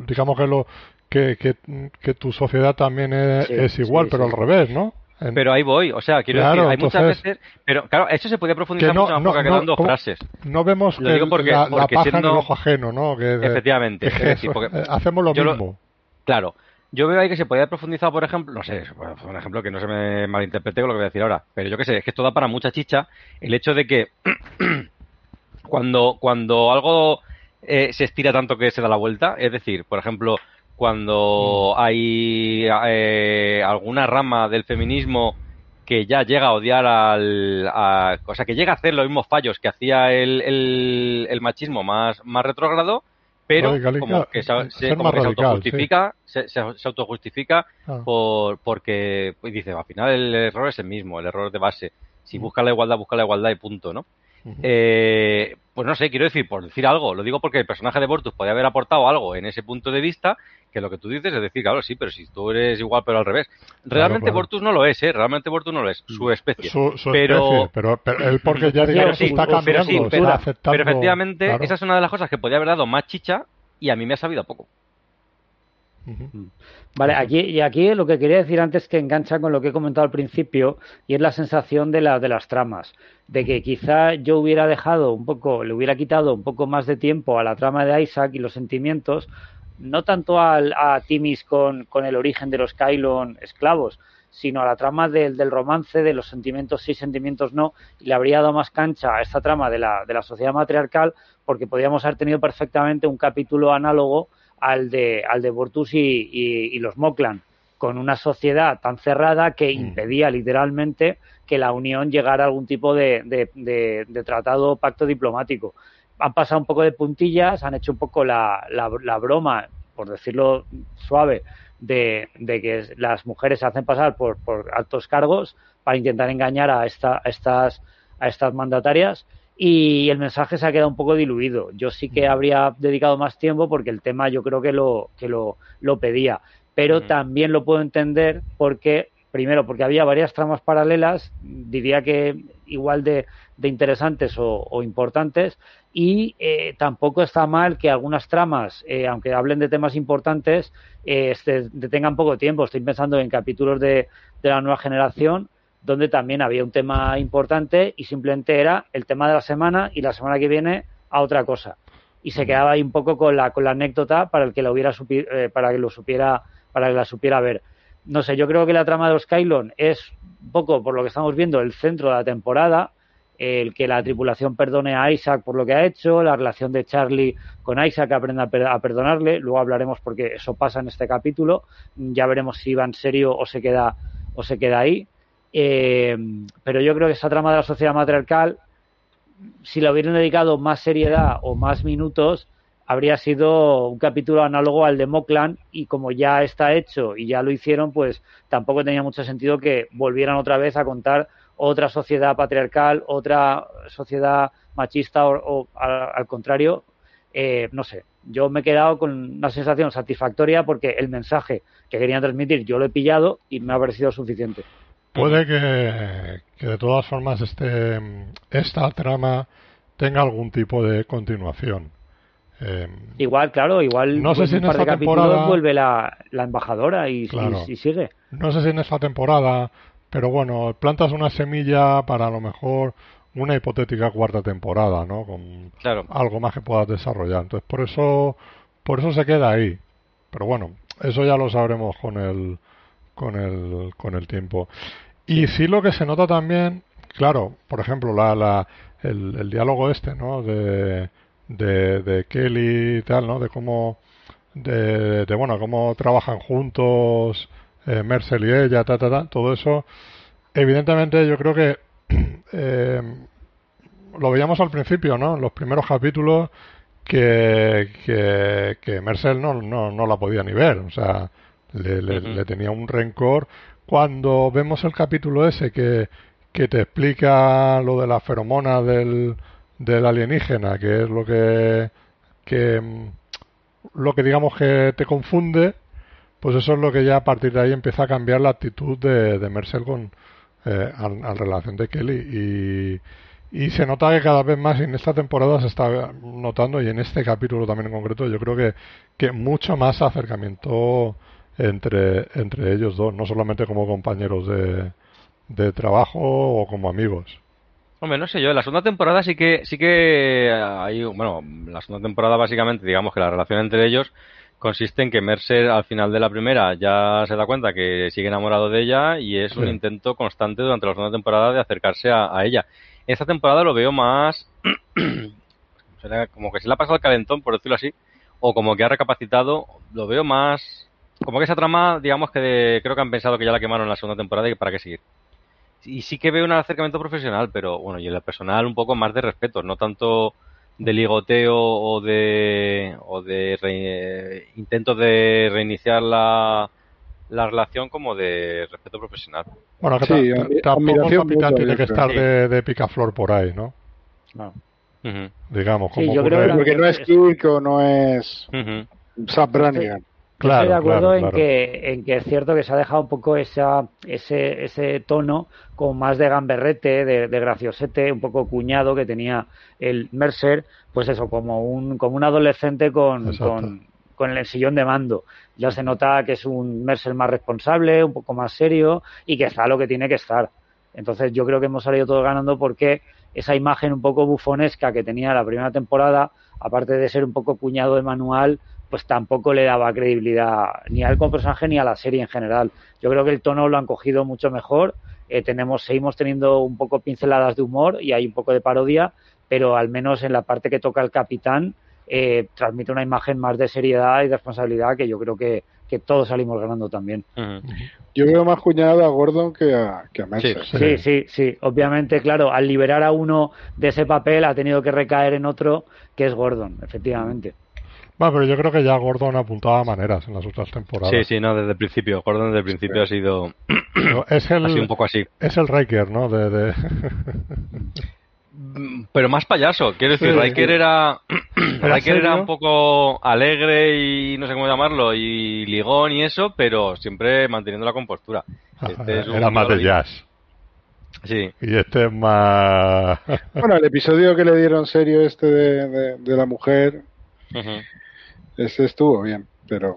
digamos que lo que, que, tu sociedad también es, igual, pero al revés, ¿no? Pero ahí voy, o sea, quiero decir, hay muchas veces, pero claro, eso se puede profundizar mucho más porque quedan dos frases. No vemos que porque, la, paja en el ojo ajeno, ¿no? Que, efectivamente, hacemos lo mismo. claro, yo veo ahí que se podría profundizar, por ejemplo, no sé, por ejemplo que no se me malinterprete con lo que voy a decir ahora, pero yo qué sé, es que esto da para mucha chicha el hecho de que cuando, cuando algo eh, se estira tanto que se da la vuelta, es decir, por ejemplo, cuando mm. hay eh, alguna rama del feminismo que ya llega a odiar al. o sea, que llega a hacer los mismos fallos que hacía el, el, el machismo más, más retrógrado, pero como que se, autojustifica, se, se, autojustifica ah. por, porque pues dice, al final el error es el mismo, el error de base. Si mm. busca la igualdad, busca la igualdad y punto, ¿no? Eh, pues no sé, quiero decir, por decir algo, lo digo porque el personaje de Bortus podría haber aportado algo en ese punto de vista, que lo que tú dices es decir, claro, sí, pero si tú eres igual pero al revés. Realmente Bortus no lo es, ¿eh? Realmente Bortus no lo es, su especie. Su, pero... Especie, pero, él porque ya digamos está cambiando, pero, aceptando, pero efectivamente esa es una de las cosas que podría haber dado más chicha y a mí me ha sabido poco. Vale, aquí, y aquí lo que quería decir antes que engancha con lo que he comentado al principio, y es la sensación de, la, de las tramas, de que quizá yo hubiera dejado un poco, le hubiera quitado un poco más de tiempo a la trama de Isaac y los sentimientos, no tanto al, a Timis con, con, el origen de los Kylon esclavos, sino a la trama del, del romance, de los sentimientos sí, sentimientos no, y le habría dado más cancha a esta trama de la, de la sociedad matriarcal, porque podríamos haber tenido perfectamente un capítulo análogo al de, al de Bortus y, los Moklan, con una sociedad tan cerrada que mm. impedía literalmente que la Unión llegara a algún tipo de, de, tratado o pacto diplomático. Han pasado un poco de puntillas, han hecho un poco la, la, broma, por decirlo suave, de, que las mujeres se hacen pasar por, por altos cargos para intentar engañar a, esta, a, estas, a estas mandatarias y el mensaje se ha quedado un poco diluido. Yo sí que habría dedicado más tiempo porque el tema yo creo que lo, que lo, lo pedía, pero también lo puedo entender porque, primero, porque había varias tramas paralelas, diría que igual de, de interesantes o, importantes, y eh, tampoco está mal que algunas tramas, eh, aunque hablen de temas importantes, eh, se detengan poco tiempo. Estoy pensando en capítulos de, de la nueva generación donde también había un tema importante y simplemente era el tema de la semana y la semana que viene a otra cosa. Y se quedaba ahí un poco con la, con la anécdota para el que la hubiera eh, para que lo supiera, para que la supiera ver. No sé, yo creo que la trama de los Kylon es un poco, por lo que estamos viendo, el centro de la temporada. el que la tripulación perdone a Isaac por lo que ha hecho, la relación de Charlie con Isaac, que aprenda a, perdonarle. Luego hablaremos porque eso pasa en este capítulo. Ya veremos si va en serio o se queda, o se queda ahí. Eh, pero yo creo que esa trama de la sociedad matriarcal, si le hubieran dedicado más seriedad o más minutos, habría sido un capítulo análogo al de Moklan y como ya está hecho y ya lo hicieron, pues tampoco tenía mucho sentido que volvieran otra vez a contar otra sociedad patriarcal, otra sociedad machista o, al, contrario, eh, no sé. Yo me he quedado con una sensación satisfactoria porque el mensaje que querían transmitir yo lo he pillado y me ha parecido suficiente. Puede que, de todas formas este, esta trama tenga algún tipo de continuación. Eh, igual, claro, igual no sé si en esta temporada vuelve la, embajadora y, y, sigue. No sé si en esta temporada pero bueno, plantas una semilla para a lo mejor una hipotética cuarta temporada, ¿no? Con algo más que puedas desarrollar. Entonces, por eso, por eso se queda ahí. Pero bueno, eso ya lo sabremos con el, con el, con el tiempo. Y sí lo que se nota también, claro, por ejemplo, la, la, el, el diálogo este, ¿no? De, de, de Kelly y tal, ¿no? De cómo, de, de bueno, cómo trabajan juntos, eh, Mercel y ella, ta, ta, ta, todo eso, evidentemente yo creo que eh, lo veíamos al principio, ¿no? En los primeros capítulos que, que, que Mercel no, no, no, la podía ni ver, o sea, le, le, tenía un rencor. Cuando vemos el capítulo ese que, que te explica lo de la feromona del, del alienígena, que es lo que, que lo que digamos que te confunde, pues eso es lo que ya a partir de ahí empieza a cambiar la actitud de, de Mercel con eh, al, relación de Kelly. Y, y se nota que cada vez más en esta temporada se está notando y en este capítulo también en concreto yo creo que, que mucho más acercamiento entre, entre ellos dos, no solamente como compañeros de, de trabajo o como amigos. Hombre, no sé yo, en la segunda temporada sí que sí que hay, bueno, la segunda temporada básicamente digamos que la relación entre ellos consiste en que Mercer al final de la primera ya se da cuenta que sigue enamorado de ella y es un intento constante durante la segunda temporada de acercarse a, ella. Esta temporada lo veo más como que se le ha pasado el calentón, por decirlo así, o como que ha recapacitado, lo veo más como que esa trama, digamos que creo que han pensado que ya la quemaron en la segunda temporada y para qué seguir. Y sí que veo un acercamiento profesional, pero bueno, y en el personal un poco más de respeto, no tanto de ligoteo o de, o de intento de reiniciar la, la relación como de respeto profesional. Bueno, que sí, tampoco capitán tiene que estar de, de, picaflor por ahí, ¿no? No. Digamos, como yo creo porque no es Kirk o no es uh Claro, Estoy de acuerdo en, Que, en que es cierto que se ha dejado un poco esa, ese, ese tono con más de gamberrete, de, de, graciosete, un poco cuñado que tenía el Mercer, pues eso, como un, como un adolescente con, con, con, el sillón de mando. Ya se nota que es un Mercer más responsable, un poco más serio y que está lo que tiene que estar. Entonces yo creo que hemos salido todos ganando porque esa imagen un poco bufonesca que tenía la primera temporada, aparte de ser un poco cuñado de manual, pues tampoco le daba credibilidad ni al personaje ni a la serie en general. Yo creo que el tono lo han cogido mucho mejor. Eh, tenemos, seguimos teniendo un poco pinceladas de humor y hay un poco de parodia, pero al menos en la parte que toca el capitán eh, transmite una imagen más de seriedad y de responsabilidad que yo creo que, que todos salimos ganando también. Yo veo más cuñado a Gordon que a, que a Sí, sí, sí, sí, Obviamente, claro, al liberar a uno de ese papel ha tenido que recaer en otro que es Gordon, efectivamente. Bueno, pero yo creo que ya Gordon apuntaba maneras en las otras temporadas. Sí, sí, no, desde el principio. Gordon desde el principio ha sido. es el, un poco así. Es el Riker, ¿no? De, Pero más payaso. Quiero decir, Riker era. Riker era un poco alegre y no sé cómo llamarlo, y ligón y eso, pero siempre manteniendo la compostura. Este era más de jazz. Sí. Y este es más. bueno, el episodio que le dieron serio este de, de, la mujer. Ese estuvo bien, pero.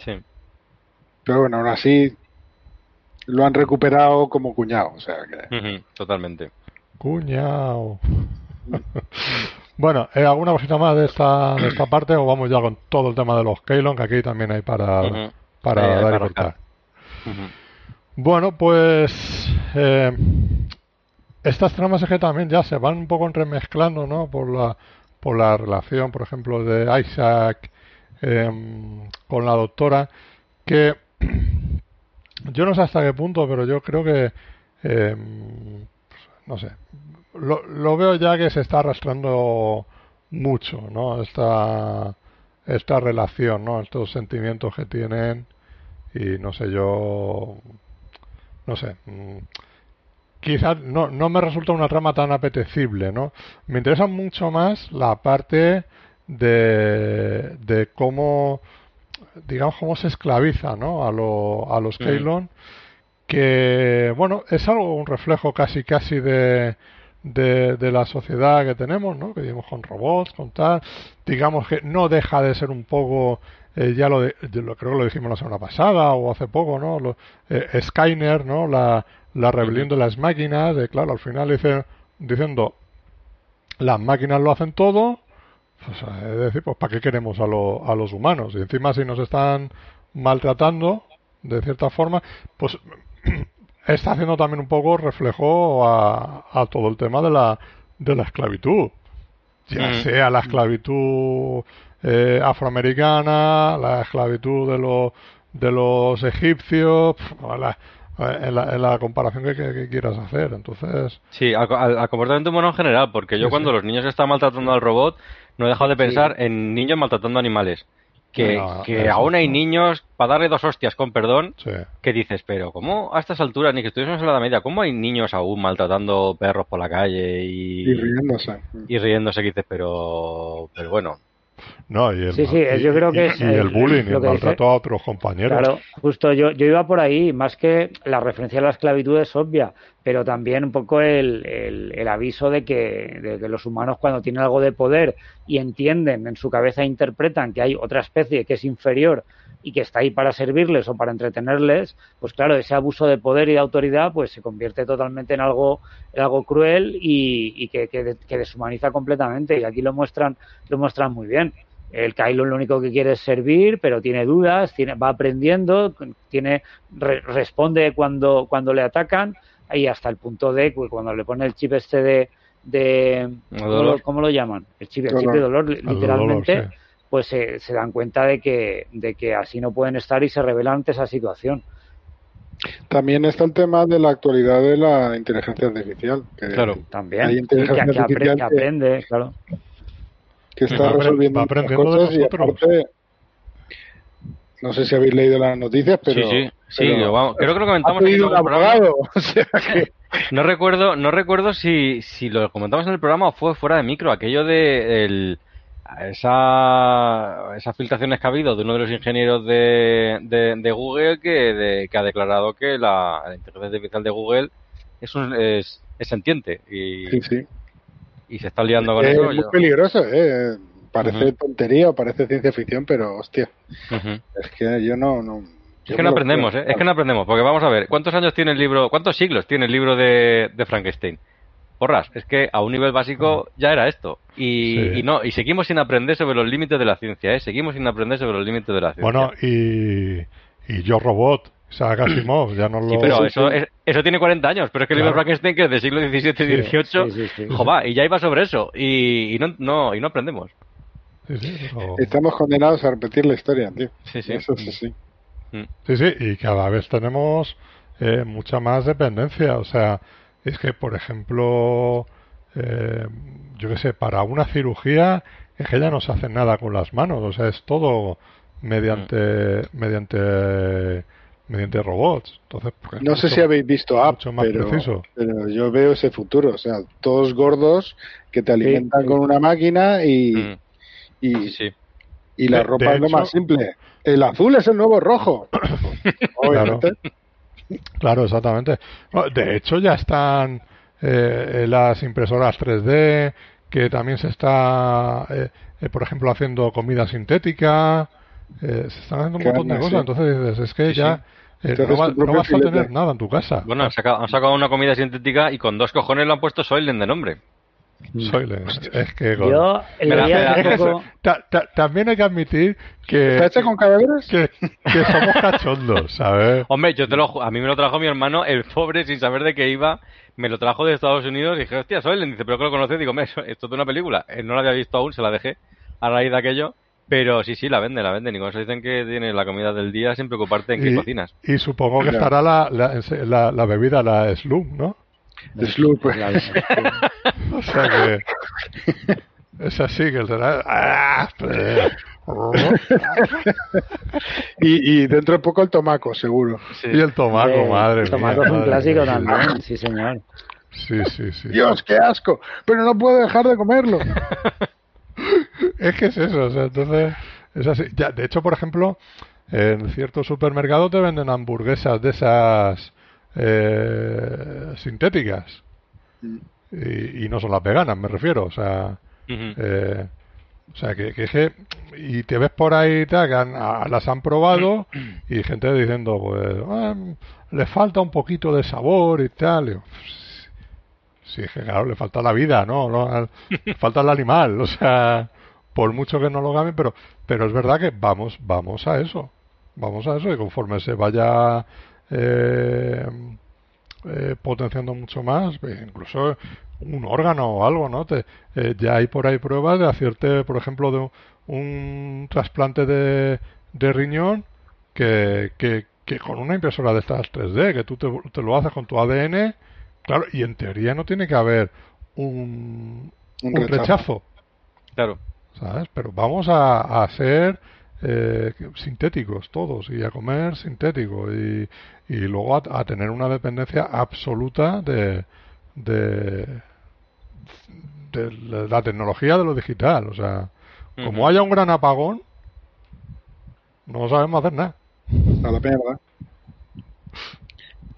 Pero bueno, aún así lo han recuperado como cuñado, o sea que. Totalmente. Cuñado. bueno, ¿hay ¿alguna cosita más de esta, de esta parte o vamos ya con todo el tema de los Keylon, que aquí también hay para, para dar y cortar? Bueno, pues. Eh, estas tramas es que también ya se van un poco remezclando, ¿no? Por la, por la relación, por ejemplo, de Isaac em, con la doctora, que yo no sé hasta qué punto, pero yo creo que, em, no sé, lo, lo, veo ya que se está arrastrando mucho, ¿no? Esta, esta relación, ¿no? Estos sentimientos que tienen y no sé, yo, no sé. Mm, quizás no, no me resulta una trama tan apetecible, ¿no? Me interesa mucho más la parte de, de cómo, digamos, cómo se esclaviza, ¿no? A, lo, a los mm. que, bueno, es algo, un reflejo casi, casi de, de, de, la sociedad que tenemos, ¿no? Que vivimos con robots, con tal. Digamos que no deja de ser un poco, eh, ya lo, de, lo, creo que lo dijimos la semana pasada o hace poco, ¿no? Lo, eh, Skyner, ¿no? La, la rebelión de las máquinas, de claro, al final dice, diciendo, las máquinas lo hacen todo, pues, es decir, pues ¿para qué queremos a, a los humanos? Y encima si nos están maltratando, de cierta forma, pues está haciendo también un poco reflejo a, a todo el tema de la, de la esclavitud. Ya mm. sea la esclavitud eh, afroamericana, la esclavitud de, los de los egipcios, la, en la, en la comparación que, quieras hacer. Entonces. Sí, al, comportamiento humano en general, porque yo cuando los niños están maltratando al robot, no he dejado de pensar en niños maltratando animales. Que, que aún hay niños, para darle dos hostias con perdón, que dices, pero ¿cómo a estas alturas, ni que estuviésemos en la media, cómo hay niños aún maltratando perros por la calle y, y riéndose? Y riéndose, que dices, pero, pero bueno, no, y el, sí, sí, yo creo que y, el bullying, y el maltrato a otros compañeros. Claro, justo yo, yo iba por ahí, más que la referencia a la esclavitud es obvia, pero también un poco el, el, aviso de que, de que los humanos cuando tienen algo de poder y entienden, en su cabeza interpretan que hay otra especie que es inferior y que está ahí para servirles o para entretenerles, pues claro, ese abuso de poder y de autoridad pues se convierte totalmente en algo, en algo cruel y, y que, que, que, deshumaniza completamente y aquí lo muestran, lo muestran muy bien. El Kylo lo único que quiere es servir, pero tiene dudas, tiene, va aprendiendo, tiene, responde cuando, cuando le atacan y hasta el punto de cuando le pone el chip este de, de ¿cómo, lo, llaman? El chip, el chip de dolor, literalmente pues se dan cuenta de que, de que así no pueden estar y se revelan ante esa situación. También está el tema de la actualidad de la inteligencia artificial. Que claro, también. que, aprende, claro. Que está resolviendo cosas y aparte, no sé si habéis leído las noticias, pero... Sí, sí, sí creo que lo comentamos en el programa. O sea que... No recuerdo, no recuerdo si, si lo comentamos en el programa o fue fuera de micro, aquello de el, esa, esas filtraciones que ha habido de uno de los ingenieros de, de, Google que, que, ha declarado que la, inteligencia artificial de Google es, un, es, es sentiente y, y se está liando con eso. Es muy peligroso, ¿eh? Parece tontería o parece ciencia ficción, pero hostia. Es que yo no. no es que no aprendemos, ¿eh? Es que no aprendemos, porque vamos a ver, ¿cuántos años tiene el libro, cuántos siglos tiene el libro de, de Frankenstein? porras, es que a un nivel básico ya era esto. Y, no, y seguimos sin aprender sobre los límites de la ciencia, ¿eh? Seguimos sin aprender sobre los límites de la ciencia. Bueno, y, y Yo Robot, Isaac Asimov, ya no lo... Sí, pero eso, eso tiene 40 años, pero es que el libro Frankenstein, que es del siglo XVII y XVIII, joder, y ya iba sobre eso, y, y, no, no, y no aprendemos. Estamos condenados a repetir la historia, tío. Sí, sí. Eso sí, sí. Mm. Sí, sí, y cada vez tenemos eh, mucha más dependencia, o sea es que, por ejemplo, eh, yo qué sé, para una cirugía es que ya no se hace nada con las manos, o sea, es todo mediante mm. mediante mediante robots. Entonces, pues, no sé si habéis visto App, pero, pero, yo veo ese futuro, o sea, todos gordos que te alimentan con una máquina y mm. y, y la ropa es lo más simple. El azul es el nuevo rojo. Obviamente. Claro, exactamente. De hecho, ya están eh, las impresoras 3D, que también se está, eh, eh, por ejemplo, haciendo comida sintética. se están haciendo un montón de cosas. Entonces dices, es que ya. No, vas a tener nada en tu casa. Bueno, han sacado, una comida sintética y con dos cojones lo han puesto Soylent de nombre. Soylent, es que yo también hay que admitir que ¿Está hecho con cadáveres? Que, somos cachondos, ¿sabes? Hombre, yo te lo a mí me lo trajo mi hermano, el pobre sin saber de qué iba, me lo trajo de Estados Unidos y dije, hostia, le dice, pero que lo conoces, digo, esto es de una película. Él no la había visto aún, se la dejé a raíz de aquello. Pero sí, sí, la venden, la venden. Y con eso dicen que tienes la comida del día sin preocuparte en qué cocinas. Y supongo que estará la, la, la, bebida, la Slum, ¿no? Slum, pues. o sea que... Es así que será... ¡Ah! Y, y, dentro de poco el tomaco, seguro. Y el tomaco, madre El tomaco es un clásico también, sí, señor. Sí, sí, sí. Dios, qué asco, pero no puedo dejar de comerlo. es que es eso, o sea, entonces es así. Ya, de hecho, por ejemplo, en ciertos supermercados te venden hamburguesas de esas eh, sintéticas. Y, y, no son las veganas, me refiero, o sea, eh, o sea, que, que, y te ves por ahí tal, que las han probado y gente diciendo, pues, ah, le falta un poquito de sabor y tal. Y, sí, es que claro, le falta la vida, ¿no? falta el animal, o sea, por mucho que no lo ganen, pero, pero es verdad que vamos, vamos a eso, vamos a eso y conforme se vaya eh, eh, potenciando mucho más, incluso un órgano o algo, ¿no? Te, eh, ya hay por ahí pruebas de hacerte, por ejemplo, de un, trasplante de, de riñón que, que, que, con una impresora de estas 3D, que tú te, lo haces con tu ADN, claro, y en teoría no tiene que haber un, un, rechazo. Claro. ¿Sabes? Pero vamos a, a ser eh, sintéticos todos y a comer sintético y, y luego a, a tener una dependencia absoluta de, de, de la tecnología de lo digital. O sea, como haya un gran apagón, no sabemos hacer nada. A la mierda.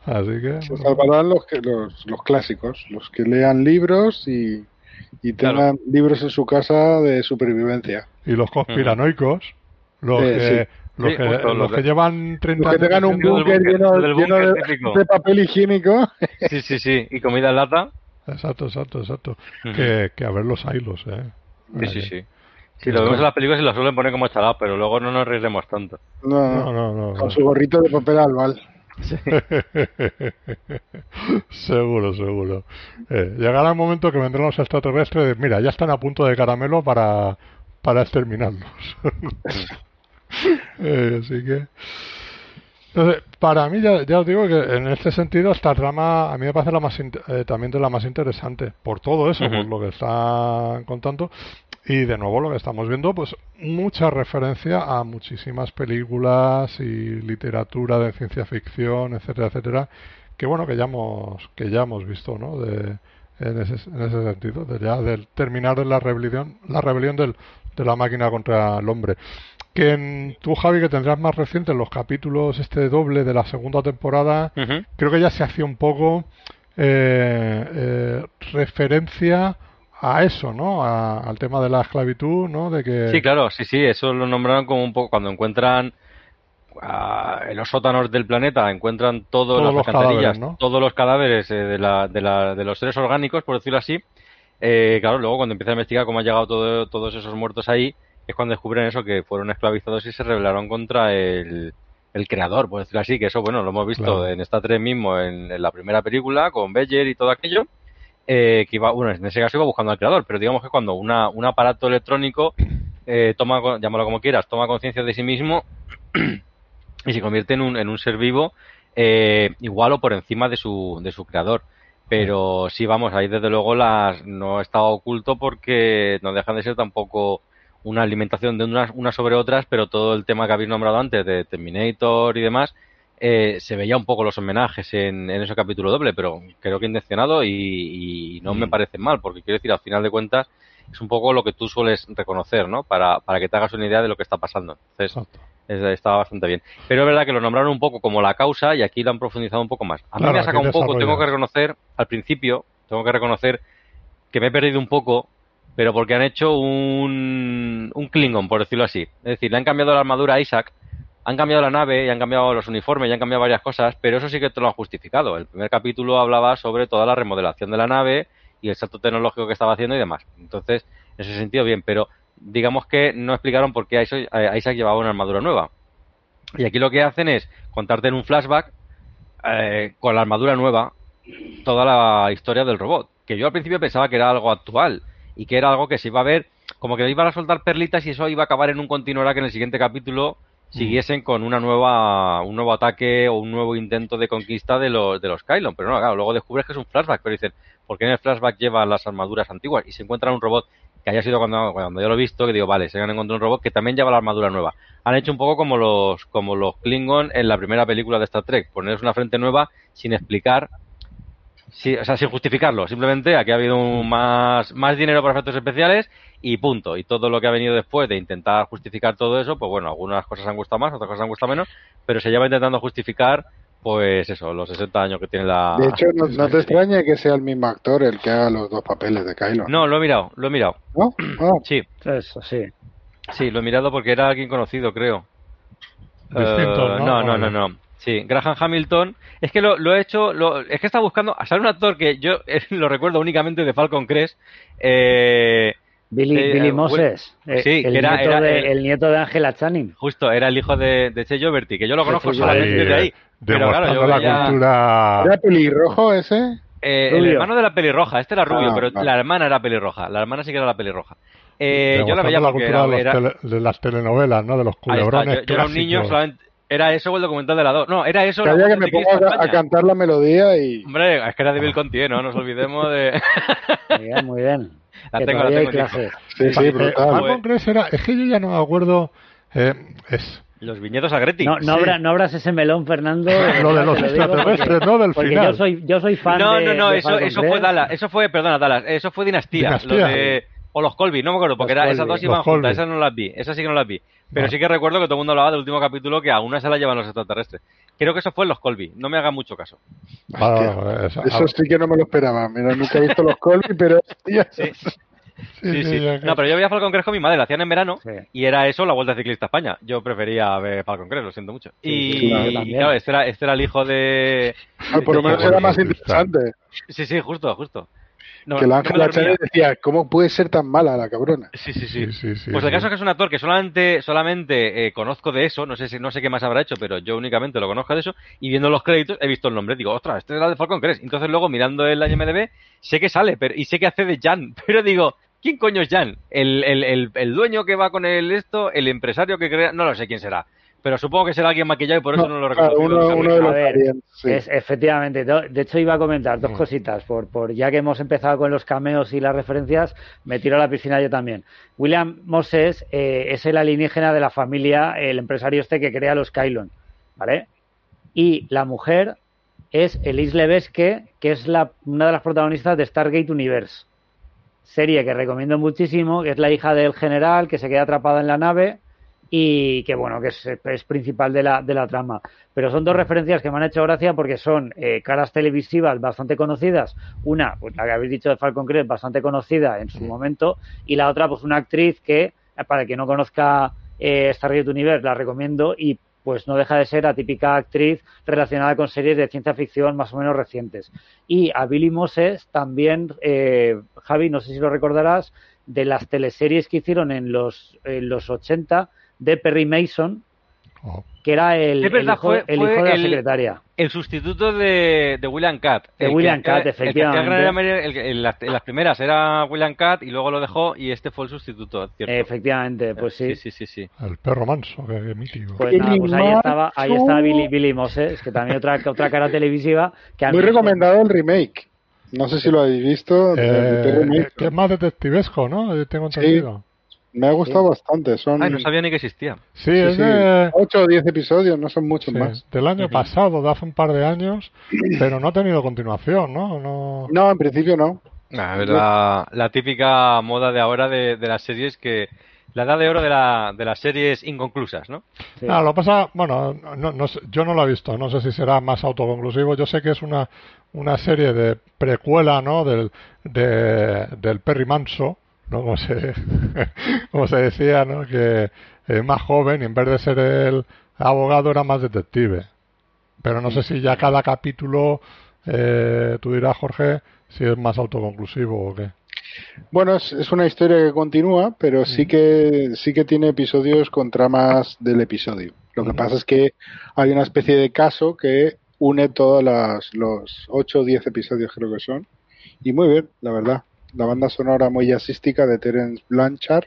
Así que. Se salvarán los, que, los, los clásicos, los que lean libros y, y tengan libros en su casa de supervivencia. Y los conspiranoicos, los que. Los, que, los, que, llevan 30 los que tengan un búnker lleno, de, papel higiénico. Sí, sí, sí. Y comida en lata. Exacto, exacto, exacto. que, que, a ver los hilos, ¿eh? Sí, sí, sí. Si lo vemos en las películas y lo suelen poner como chalado, pero luego no nos reiremos tanto. No, no, no. con su gorrito de papel albal. Sí. seguro, seguro. Eh, llegará el momento que vendrán los extraterrestres. Mira, ya están a punto de caramelo para, para exterminarnos. eh, así que. Entonces, para mí, ya, os digo que en este sentido, esta trama a mí me parece la más eh, también de la más interesante, por todo eso, por lo que están contando. Y de nuevo, lo que estamos viendo, pues mucha referencia a muchísimas películas y literatura de ciencia ficción, etcétera, etcétera, que bueno, que ya hemos, que ya hemos visto, ¿no? De, en, ese, en ese sentido, de ya del terminar de la rebelión, la rebelión del, de la máquina contra el hombre que en, tú, Javi, que tendrás más reciente los capítulos este doble de la segunda temporada, creo que ya se hacía un poco eh, eh, referencia a eso, ¿no? al tema de la esclavitud, ¿no? De que... Sí, claro, sí, sí, eso lo nombraron como un poco cuando encuentran en los sótanos del planeta, encuentran todas las alcantarillas, todos los cadáveres eh, de, la, de, la, de los seres orgánicos, por decirlo así. claro, luego cuando empieza a investigar cómo han llegado todo, todos esos muertos ahí, es cuando descubren eso, que fueron esclavizados y se rebelaron contra el, el creador, por decirlo así, que eso, bueno, lo hemos visto en esta 3 mismo, en, la primera película, con Beyer y todo aquello, eh, que iba, bueno, en ese caso iba buscando al creador, pero digamos que cuando una, un aparato electrónico eh, toma, llámalo como quieras, toma conciencia de sí mismo y se convierte en un, en un ser vivo eh, igual o por encima de su, de su creador. Pero sí, vamos, ahí desde luego las no está oculto porque no dejan de ser tampoco una alimentación de unas, unas sobre otras, pero todo el tema que habéis nombrado antes de Terminator y demás, eh, se veía un poco los homenajes en, en, ese capítulo doble, pero creo que intencionado y, no me mm. parece mal, porque quiero decir, al final de cuentas, es un poco lo que tú sueles reconocer, ¿no? Para, para que te hagas una idea de lo que está pasando. Entonces, estaba bastante bien. Pero es verdad que lo nombraron un poco como la causa y aquí lo han profundizado un poco más. A mí me ha sacado un poco, tengo que reconocer, al principio, tengo que reconocer que me he perdido un poco pero porque han hecho un, un Klingon, por decirlo así. Es decir, le han cambiado la armadura a Isaac, han cambiado la nave y han cambiado los uniformes y han cambiado varias cosas, pero eso sí que te lo han justificado. El primer capítulo hablaba sobre toda la remodelación de la nave y el salto tecnológico que estaba haciendo y demás. Entonces, en ese sentido, bien, pero digamos que no explicaron por qué Isaac llevaba una armadura nueva. Y aquí lo que hacen es contarte en un flashback eh, con la armadura nueva toda la historia del robot. Que yo al principio pensaba que era algo actual y que era algo que se iba a ver, como que iban a soltar perlitas y eso iba a acabar en un continuará que en el siguiente capítulo siguiesen con una nueva un nuevo ataque o un nuevo intento de conquista de los de los Kylon. Pero no claro luego descubres que es un flashback pero dicen ¿por qué en el flashback lleva las armaduras antiguas y se encuentra un robot que haya sido cuando, cuando yo lo he visto que digo vale se han encontrado un robot que también lleva la armadura nueva. Han hecho un poco como los como los Klingon en la primera película de Star Trek ponerles una frente nueva sin explicar Sí, o sea, sin justificarlo. Simplemente aquí ha habido un más, más dinero para efectos especiales y punto. Y todo lo que ha venido después de intentar justificar todo eso, pues bueno, algunas cosas han gustado más, otras cosas han gustado menos, pero se lleva intentando justificar, pues eso, los 60 años que tiene la. De hecho, no, te extraña que sea el mismo actor el que haga los dos papeles de Kylo. No, lo he mirado, lo he mirado. ¿No? Ah. Sí. Eso, sí. Sí, lo he mirado porque era alguien conocido, creo. Distinto, Eh, ¿no? no, no, no, no. Sí, Graham Hamilton. Es que lo, lo he hecho, lo, es que está buscando, a saber un actor que yo eh, lo recuerdo únicamente de Falcon Crest. Eh, Billy, Eh, Billy eh, Moses, bueno, eh, sí, el, que era- nieto era de, el- el nieto de Angela Channing. justo, era el hijo de, de Che Joverty, que yo lo conozco solamente Ahí, de ahí. Pero claro, yo la veía- cultura. ¿Era pelirrojo ese? Eh, el hermano de la pelirroja, este era rubio, Ah, pero la hermana era pelirroja. La hermana sí que era la pelirroja. Eh, yo la veía la cultura era, de, los era- tele- de las telenovelas, ¿no? De los culebrones yo, yo era un niño solamente. Era eso o el documental de la 2. No, era eso. la Sabía que me pongo a, a cantar la melodía y... Hombre, es que era de Bill Conti, no nos olvidemos de. Muy bien, muy bien. La que tengo, la tengo, sí. clases. Sí, sí, Eh, brutal. Crest era, es que yo ya no me acuerdo. eh, es Los viñedos a Greti. No, no, Sí. abra- no abras ese melón, Fernando. lo de los extraterrestres, porque- ¿no? Del Porque final. yo soy, yo soy fan no, de no, no, de eso, Falcon eso fue. Dallas. Eso fue, perdona, Dallas. Eso fue Dinastía. Dinastía. Lo de- o los Colby, no me acuerdo, porque era, esas dos iban Colby. juntas. Esas no las vi. Esas sí que no las vi. Pero sí que recuerdo que todo el mundo hablaba del último capítulo que a una se la llevan los extraterrestres. Creo que eso fue en los Colby. No me haga mucho caso. ah, es- Eso ah, sí que no me lo esperaba. Mira, nunca he visto los Colby, pero... Sí, sí, sí, No, pero yo veía Falcon Crest con mi madre, la hacían en verano. Sí. Y era eso la Vuelta Ciclista a España. Yo prefería ver Falcon Crest, lo siento mucho. Sí, y, claro, y claro, este era, este era el hijo de... Ah, por lo menos era más interesante. Sí, sí, justo, justo. No, que la no me Ángela dormía. Chanel decía, ¿cómo puede ser tan mala la cabrona? Sí, sí, sí. Sí, sí, sí, Pues el caso es que es un actor que solamente, solamente eh, conozco de eso, no sé si, no sé qué más habrá hecho, pero yo únicamente lo conozco de eso, y viendo los créditos he visto el nombre, digo, ostras, este era de Falcon Crest. Entonces luego mirando el IMDB, sé que sale, pero, y sé que hace de Jan, pero digo, ¿quién coño es Jan? ¿El, el, el, el dueño que va con el esto? ¿El empresario que crea? No lo sé quién será. Pero supongo que será alguien maquillado y por eso no, lo claro, reconozco. uno, uno de A los ver, aliens, sí. Es, efectivamente, de hecho iba a comentar dos Mm. cositas, por, por ya que hemos empezado con los cameos y las referencias, me tiro a la piscina yo también. William Moses eh, es el alienígena de la familia, el empresario este que crea los Kylon, ¿vale? Y la mujer es Elise Levesque, que es la, una de las protagonistas de Stargate Universe, serie que recomiendo muchísimo, que es la hija del general que se queda atrapada en la nave y que bueno, que es, es principal de la, de la trama. Pero son dos referencias que me han hecho gracia porque son eh, caras televisivas bastante conocidas. Una, pues la que habéis dicho de Falcon Crest, bastante conocida en su momento, y la otra, pues una actriz que, eh, para el que no conozca eh, Stargate Universe, la recomiendo y pues no deja de ser la típica actriz relacionada con series de ciencia ficción más o menos recientes. Y a Billy Moses también, eh, Javi, no sé si lo recordarás, de las teleseries que hicieron en los, en los 80 de Perry Mason, Oh, que era el, Es verdad, el hijo, fue- el fue hijo de la el- secretaria. El sustituto de, de William Catt. De William Catt, efectivamente. El en, las, en las primeras era William Catt y luego lo dejó y este fue el sustituto, ¿cierto? Efectivamente, pues sí. Sí, sí, sí, sí. el perro manso, que, que mítico. Pues nada, pues ahí estaba, ahí estaba Billy, Billy Moses, que también otra, otra cara televisiva. Que Muy recomendado el remake. No sé si lo habéis visto. Eh, que es más detectivesco, ¿no? Tengo Sí. Me ha gustado bastante. Son Ay, no sabía ni que existía. Sí, sí, es sí, de, 8 o 10 episodios, no son muchos sí, más. del año pasado, de hace un par de años, pero no ha tenido continuación, ¿no? no... No, en principio no. Nah, es la, la típica moda de ahora de, de las series que... La edad de oro de, la, de las series inconclusas, ¿no? Sí. Ah, lo pasa, bueno, no, no yo no lo he visto, no sé si será más autoconclusivo. Yo sé que es una, una serie de precuela, ¿no? Del, de, del Perry Manso, ¿no? Como se, como se decía, ¿no? Que es más joven y en vez de ser el abogado era más detective. Pero no sé si ya cada capítulo, eh, tú dirás, Jorge, si es más autoconclusivo o qué. Bueno, es, es una historia que continúa, pero sí que sí que tiene episodios con tramas del episodio. Lo que pasa es que hay una especie de caso que une todos los 8 o 10 episodios creo que son. Y muy bien, la verdad. La banda sonora muy jazzística de Terence Blanchard.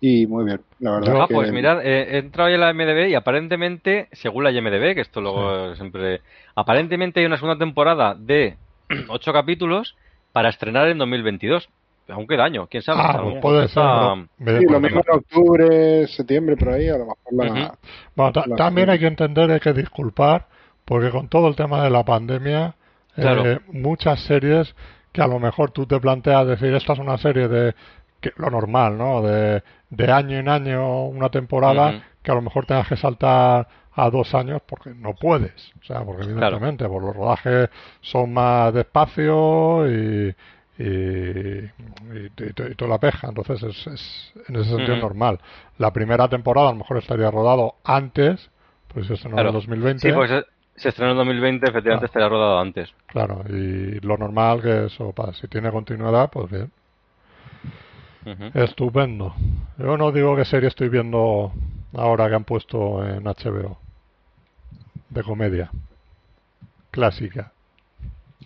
Y muy bien, la verdad. Ah, que- pues mirad, eh, he entrado ya en la MDB y aparentemente, según la IMDB, que esto luego siempre... Aparentemente hay una segunda temporada de ocho capítulos para estrenar en 2022. Aún queda año, quién sabe. Ah, pues puede ser. Sí, lo mismo en octubre, septiembre, por ahí, a lo mejor la... Bueno, ta- la también hay que entender, hay que disculpar, porque con todo el tema de la pandemia, Claro. eh, muchas series que a lo mejor tú te planteas decir, esta es una serie de que, lo normal, ¿no? De, de año en año, una temporada, que a lo mejor tengas que saltar a dos años porque no puedes. O sea, porque evidentemente por los rodajes son más despacio y, y, y, y- y toda la peja. Entonces es, es en ese sentido normal. La primera temporada a lo mejor estaría rodado antes, pues eso no Claro. el 2020. Sí, pues se, estrenó en 2020, efectivamente Ah. estaría rodado antes. Claro, y lo normal que eso, para, si tiene continuidad, pues bien. Ujú. Estupendo. Yo no digo qué serie estoy viendo ahora que han puesto en HBO. De comedia. Clásica.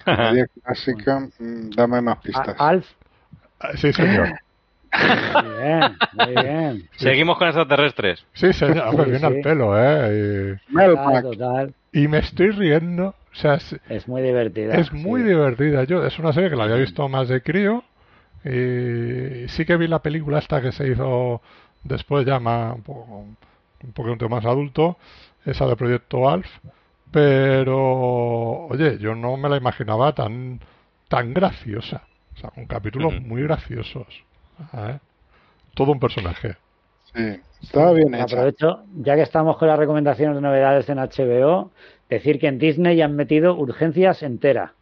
Comedia clásica, mm, dame más pistas. Alf, Ah, Sí, señor. muy bien, muy bien. Seguimos con extraterrestres. Sí, señor. Hombre, Sí, viene sí. al pelo, ¿eh? Melmac. Total, total. Y, me estoy riendo. O sea, es, Es muy divertida. es muy sí. divertida. Yo, es una serie que la había visto más de crío. Y sí que vi la película esta que se hizo después ya más, un, poco, un poquito más adulto, esa de Proyecto Alf. Pero, oye, yo no me la imaginaba tan, tan graciosa. O sea, con capítulos muy graciosos. ¿eh? Todo un personaje. Sí, estaba bien hecha. Aprovecho, ya que estamos con las recomendaciones de novedades en HBO, decir que en Disney han metido urgencias entera.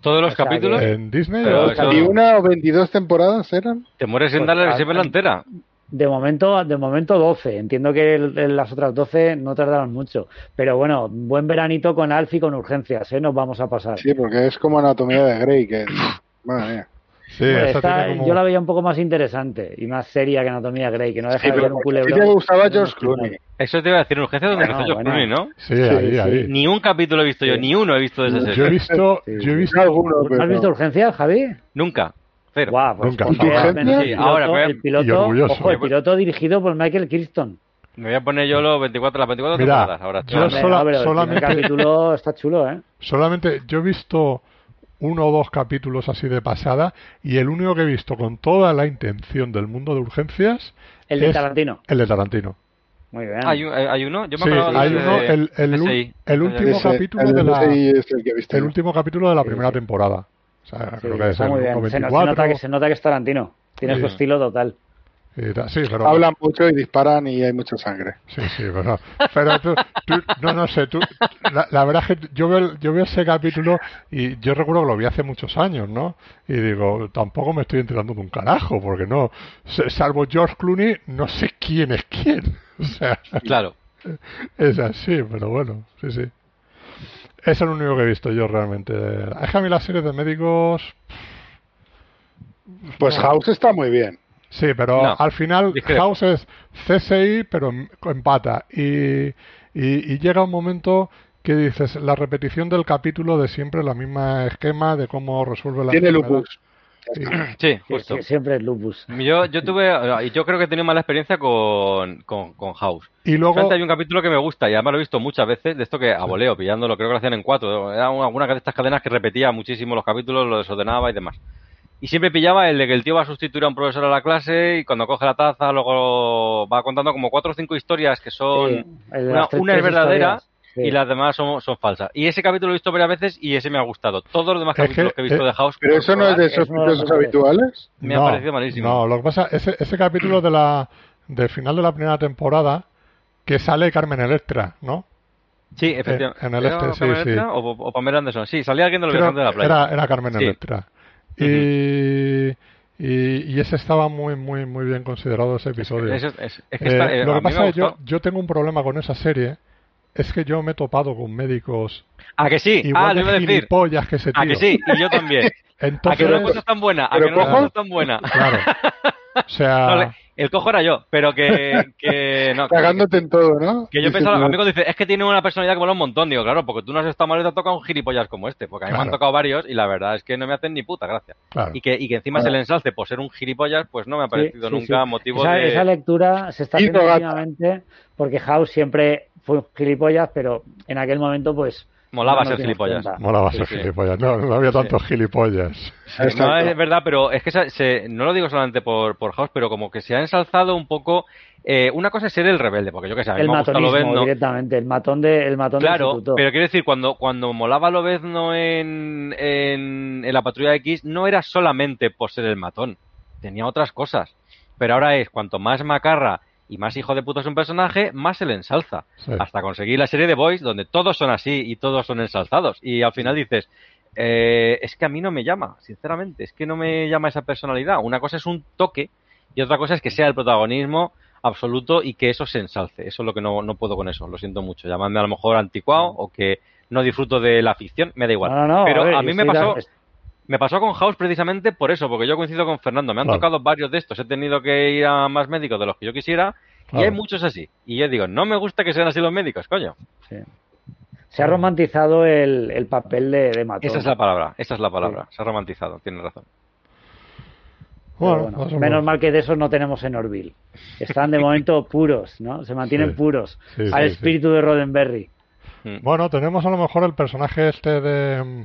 Todos los O sea que- capítulos En Disney. Pero o- eso- ¿Y una o 22 temporadas eran? te mueres sin Pues, darle la ah, entera. De momento, de momento 12. Entiendo que el- el- las otras 12 no tardaron mucho. Pero bueno, buen veranito con Alf y con urgencias, ¿eh? Nos vamos a pasar. Sí, porque es como Anatomía de Grey, que... Madre mía. Sí, Bueno, esa esta tiene como- Yo la veía un poco más interesante y más seria que Anatomía Grey, que no deja Sí, de ser pero un culebrón. te gustaba No, George no, Clooney. Eso te iba a decir, urgencia donde Bueno, nació bueno. Clooney, ¿no? Sí, ahí, sí. ahí. Ni un capítulo he visto yo, Sí. ni uno he visto de esa Yo he serie. visto, Sí, yo he sí. visto Alguno, ¿No pero... has visto urgencias, Javi? Nunca. Cero. Guau, pues Nunca. ponte ¿Y a ver el Sí, ahora, el piloto, ojo, el piloto dirigido por Michael Crichton. Me voy a poner yo los 24, las 24 Mira, temporadas ahora. yo sola- no, pero el solamente- primer capítulo está chulo, ¿eh? Solamente yo he visto uno o dos capítulos así de pasada y el único que he visto con toda la intención del mundo de urgencias El de es Tarantino. el de Tarantino. Muy bien. ¿Hay, un- hay uno? Yo me Sí, hay de- uno, el, el, último Ese- capítulo el de la el último capítulo de la primera sí. temporada. O sea, Sí, creo que es está el muy bien. Se, no- se 24 nota que, se nota que es Tarantino. Tiene Sí. su estilo total. Sí, pero Hablan mucho y disparan y hay mucha sangre. Sí, sí, pero, pero tú, tú- no, no sé, tú, la, la verdad es que yo veo, yo veo ese capítulo y yo recuerdo que lo vi hace muchos años, ¿no? Y digo, tampoco me estoy enterando de un carajo, porque no, se- salvo George Clooney, no sé quién es quién. O sea, Claro. es así, pero bueno, sí, sí. Es el único que he visto yo realmente. Es que a mí las series de médicos, Pues House está muy bien. Sí, pero No, al final discrepo. House es CSI, pero em- empata. Y, y, y llega un momento que dices, la repetición del capítulo de siempre, la misma esquema de cómo resuelve la Tiene lupus. Sí. Sí, justo. siempre es lupus. Yo, yo tuve, y yo creo que he tenido mala experiencia con, con, con House. Y luego, hay un capítulo que me gusta y además lo he visto muchas veces, de esto que a voleo, pillándolo, creo que lo hacían en cuatro. Era una- de estas cadenas que repetía muchísimo los capítulos, lo desordenaba y demás. Y siempre pillaba el de que el tío va a sustituir a un profesor a la clase y cuando coge la taza luego va contando como cuatro o cinco historias que son... Sí, una- es verdadera. Sí. Y las demás son, son falsas. Y ese capítulo lo he visto varias veces y ese me ha gustado. Todos los demás Es capítulos que- que, he visto eh, de House... Pero eso no es de es uno de los sospechosos mejores. habituales. Me ha parecido malísimo. No, lo que pasa, ese, ese capítulo de la del final de la primera temporada, que sale Carmen Electra, ¿no? Sí, efectivamente. en el ¿Era este, sí, Carmen sí. Electra O, o Pamela Anderson. Sí, salía alguien de los de la playa. Era, era Carmen Sí. Electra. Y, y, y ese estaba muy, muy, muy bien considerado ese episodio. Es, es- es que Eh, está- eh, lo a que pasa es que yo, yo tengo un problema con esa serie. Es que yo me he topado con médicos ¿A que sí? igual ah, lo iba a de decir. que tío. ¿A que sí? Y yo también. ¿A Entonces, que no es tan buena? ¿A que no es tan buena? claro. O sea, No, El cojo era yo, pero que, que no. Cagándote en todo, ¿no? Que yo pensaba, a mí cuando dice, es que tiene una personalidad que mola un montón, digo, claro, porque tú no has estado mal y te ha tocado un gilipollas como este, porque a mí me han Claro. tocado varios y la verdad es que no me hacen ni puta gracia. Claro. Y que, y que encima se le ensalce por ser un gilipollas, pues no me ha parecido sí, nunca sí. motivo esa, de... esa lectura se está haciendo últimamente porque House siempre fue un gilipollas, pero en aquel momento, pues. Molaba no ser gilipollas. cuenta. Molaba Sí, ser sí. gilipollas. No, no había tantos gilipollas. No, es verdad, pero es que se- se- no lo digo solamente por, por House, pero como que se ha ensalzado un poco... eh, una cosa es ser el rebelde, porque yo que sé, a mí El me gusta Lobezno. directamente, el matón, de, el matón Claro, pero quiero decir, cuando, cuando molaba Lobezno en, en, en la Patrulla X, no era solamente por ser el matón, tenía otras cosas. Pero ahora es, cuanto más macarra y más hijo de puta es un personaje, más se le ensalza. Sí. Hasta conseguir la serie de Boys, donde todos son así y todos son ensalzados. Y al final dices, eh, es que a mí no me llama, sinceramente, es que no me llama esa personalidad. Una cosa es un toque y otra cosa es que sea el protagonismo absoluto y que eso se ensalce. Eso es lo que no, no puedo con eso, lo siento mucho. Llamadme a lo mejor anticuado o que no disfruto de la ficción, me da igual. No, no, no, Pero ver, a mí yo me pasó, me pasó con House precisamente por eso, porque yo coincido con Fernando. Me han Claro. tocado varios de estos. He tenido que ir a más médicos de los que yo quisiera. Y hay muchos así. Y yo digo, no me gusta que sean así los médicos, coño. sí. Se ha romantizado el, el papel de, de matón. Esa es la palabra, esa es la palabra. Se ha romantizado, tienes razón. Bueno, menos menos. mal que de esos no tenemos en Orville. Están de momento puros, ¿no? Se mantienen Sí. puros. Sí, al sí, sí. espíritu de Roddenberry. Mm. Bueno, tenemos a lo mejor el personaje este de,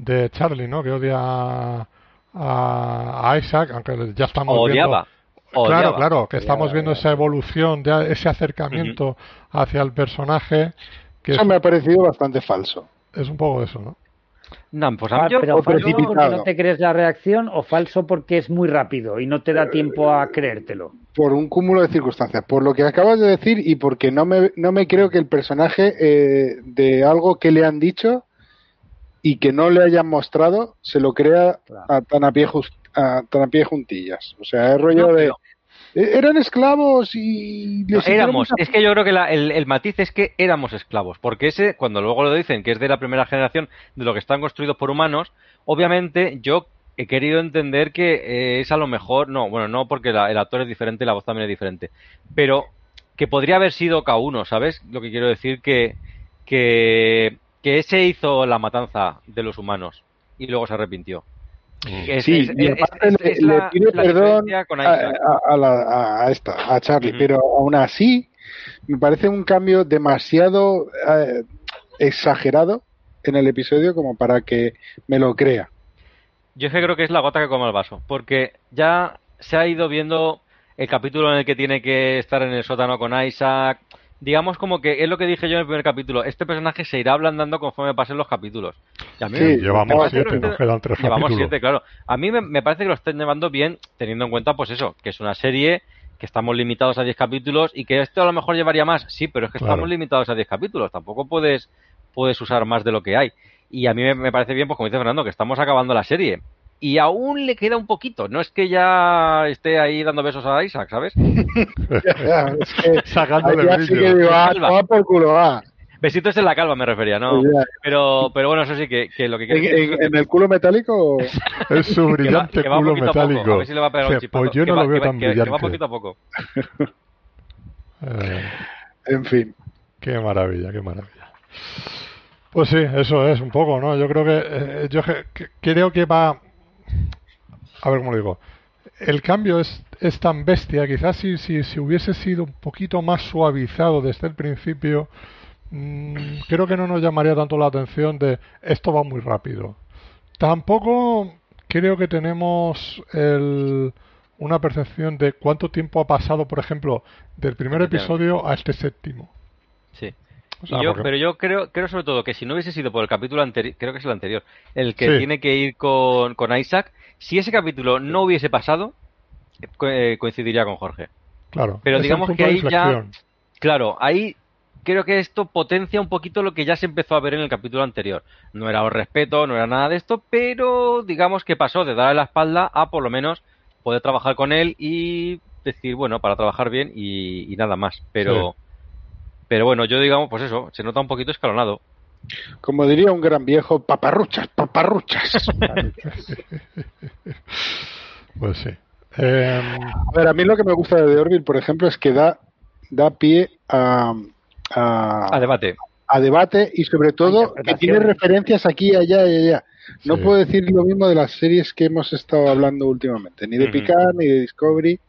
de Charlie, ¿no? Que odia a, a Isaac, aunque ya estamos Odiaba. viendo... Claro, Odiaba. claro, que estamos Odiaba, viendo odiaba. esa evolución, de ese acercamiento hacia el personaje, que Eso es, me ha parecido bastante falso. es un poco eso, ¿no? No, pues a Ah, mí yo- pero falso porque no te crees la reacción o falso porque es muy rápido y no te da tiempo a creértelo. Por un cúmulo de circunstancias. Por lo que acabas de decir y porque no me, no me creo que el personaje eh, de algo que le han dicho y que no le hayan mostrado se lo crea Claro. a, tan, a pie a- tan a pie juntillas. O sea, es rollo No, de... "Eh, Eran esclavos y... No, les hicieron éramos, es que yo creo que la- el, el matiz es que éramos esclavos, porque ese, cuando luego lo dicen que es de la primera generación de lo que están construidos por humanos, obviamente yo he querido entender que eh, es a lo mejor, no, bueno, no porque la- el actor es diferente y la voz también es diferente, pero que podría haber sido K1, ¿sabes? Lo que quiero decir que, que, que ese hizo la matanza de los humanos y luego se arrepintió. Es- Sí, es- y es- aparte es- le, es le la- pido la perdón a, Isaac. a- a la- a esta, a Charlie, pero aún así me parece un cambio demasiado eh, exagerado en el episodio como para que me lo crea. Yo es que creo que es la gota que come el vaso, porque ya se ha ido viendo el capítulo en el que tiene que estar en el sótano con Isaac. Digamos como que es lo que dije yo en el primer capítulo, este personaje se irá ablandando conforme pasen los capítulos. Y a mí Sí, me- Llevamos siete, nos quedan tres Llevamos capítulos. siete, claro. A mí me, me parece que lo están llevando bien, teniendo en cuenta, pues eso, que es una serie, que estamos limitados a 10 capítulos y que esto a lo mejor llevaría más. Sí, pero es que Claro. estamos limitados a 10 capítulos. Tampoco puedes, puedes usar más de lo que hay. Y a mí me, me parece bien, pues como dice Fernando, que estamos acabando la serie. Y aún le queda un poquito. No es que ya esté ahí dando besos a Isaac, ¿sabes? que que ah, ah. Besitos en la calva me refería, ¿no? Pero, pero bueno, eso sí, que, que lo que ¿En, en- en el culo metálico? Es su brillante que va culo poquito a poco, metálico. A ver si le va a pegar un Dice, chispazo. pues yo Que no va- lo veo que va- tan que- que va brillante. poquito a poco. Eh, En fin. Qué maravilla, qué maravilla. Pues sí, eso es un poco, ¿no? Yo creo que eh, yo que- que- creo que va a ver cómo lo digo. El cambio es, es tan bestia, quizás si, si, si hubiese sido un poquito más suavizado desde el principio, mm, creo que no nos llamaría tanto la atención de esto va muy rápido. Tampoco creo que tenemos el, una percepción de cuánto tiempo ha pasado, por ejemplo, del primer episodio a este séptimo. Sí. O sea, yo, porque- pero yo creo, creo sobre todo que si no hubiese sido por el capítulo anterior, creo que es el anterior, el que Sí. tiene que ir con, con Isaac, si ese capítulo no hubiese pasado, eh, co- coincidiría con Jorge. Claro. Pero digamos que ahí ya-. Claro, ahí creo que esto potencia un poquito lo que ya se empezó a ver en el capítulo anterior. No era el respeto, no era nada de esto, pero digamos que pasó de darle la espalda a por lo menos poder trabajar con él y decir, bueno, para trabajar bien y, y nada más. Pero, pero bueno, yo digamos, pues eso, se nota un poquito escalonado. Como diría un gran viejo, paparruchas, paparruchas. Pues sí. Em, A ver, a mí lo que me gusta de The Orville, por ejemplo, es que da, da pie a, a, A debate. A debate y sobre todo que tiene referencias aquí, allá y allá. No Sí. puedo decir lo mismo de las series que hemos estado hablando últimamente, ni de. Picard ni de Discovery.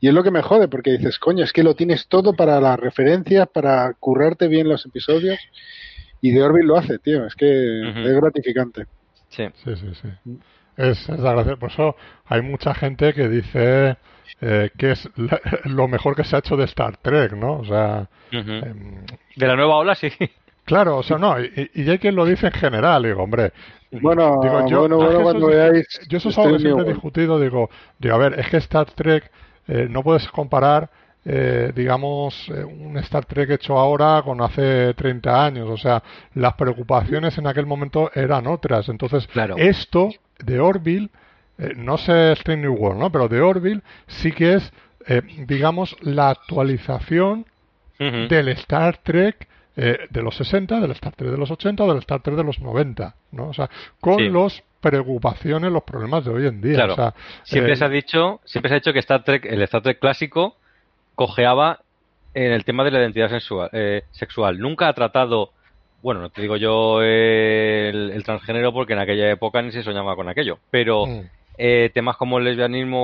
Y es lo que me jode, porque dices, coño, es que lo tienes todo para las referencias, para currarte bien los episodios. Y The Orville lo hace, tío, es que es gratificante. Sí. Sí, sí, sí. Es, es la gracia. Por eso hay mucha gente que dice eh, que es la- lo mejor que se ha hecho de Star Trek, ¿no? O sea, em, De la nueva ola, sí. claro, o sea, no. Y, y hay quien lo dice en general. Digo, hombre, Bueno, Digo, yo- bueno, bueno, eso cuando es- veáis... yo eso es algo que siempre he discutido. Digo, digo, a ver, es que Star Trek eh, no puedes comparar, eh, digamos, eh, un Star Trek hecho ahora con hace 30 años. O sea, las preocupaciones en aquel momento eran otras. Entonces, Claro. esto de Orville, eh, no sé Strange New World, ¿no? Pero de Orville sí que es, eh, digamos, la actualización del Star Trek eh, de los 60, del Star Trek de los 80 o del Star Trek de los 90, ¿no? O sea, con Sí. los preocupaciones, los problemas de hoy en día. Claro. O sea, Siempre eh, se ha dicho, siempre se ha dicho que Star Trek, el Star Trek clásico, cojeaba en el tema de la identidad sexual. eh, sexual. Nunca ha tratado, bueno, no te digo yo eh, el, el transgénero porque en aquella época ni se soñaba con aquello, pero mm, eh, temas como el lesbianismo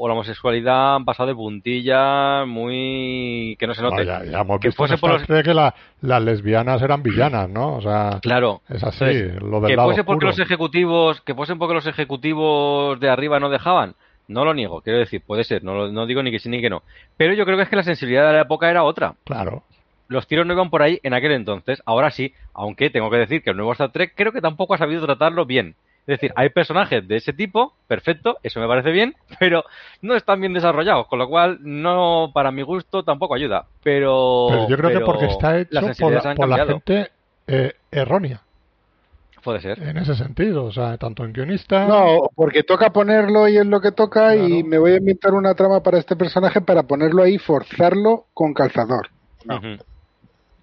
o, la homosexualidad han pasado de puntilla muy que no se no, note. ya, ya hemos que visto fuese por los- que la- las lesbianas eran villanas, ¿no? O sea, Claro. es así, Entonces, lo del que lado fuese porque los ejecutivos, que fuesen porque los ejecutivos de arriba no dejaban, no lo niego, quiero decir, puede ser, no, no digo ni que sí ni que no. Pero yo creo que es que la sensibilidad de la época era otra. Claro. Los tiros no iban por ahí en aquel entonces, ahora sí, aunque tengo que decir que el nuevo Star Trek creo que tampoco ha sabido tratarlo bien. Es decir, hay personajes de ese tipo, perfecto, eso me parece bien, pero no están bien desarrollados, con lo cual no, para mi gusto, tampoco ayuda. Pero, Pero yo creo que porque está hecho las por, la, por gente eh, errónea, Puede ser. en ese sentido. O sea, tanto en guionistas... No, porque toca ponerlo y es lo que toca y me voy a inventar una trama para este personaje para ponerlo ahí, forzarlo con calzador. No.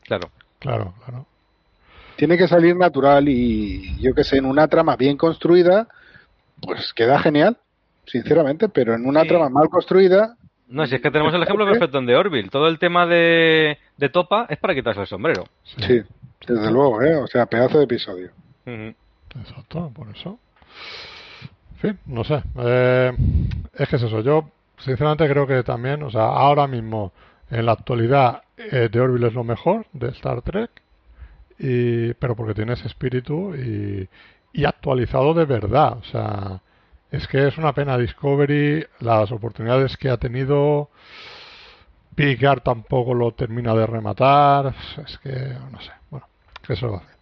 Claro. Claro, claro. Tiene que salir natural y yo que sé, en una trama bien construida, pues queda genial, sinceramente, pero en una Sí. trama mal construida, No, si es que tenemos el ejemplo perfecto en The Orville. Todo el tema de, de Topa es para quitarse el sombrero. sí, desde luego, ¿eh? o sea, pedazo de episodio. Exacto, por eso. En fin, no sé. Eh, es que es eso. Yo, sinceramente, creo que también, o sea, ahora mismo, en la actualidad, eh, The Orville es lo mejor de Star Trek, y, pero porque tiene ese espíritu y, y actualizado de verdad. O sea, es que es una pena Discovery, las oportunidades que ha tenido. Picard tampoco lo termina de rematar. Es que, no sé. Bueno, ¿qué se lo va a hacer?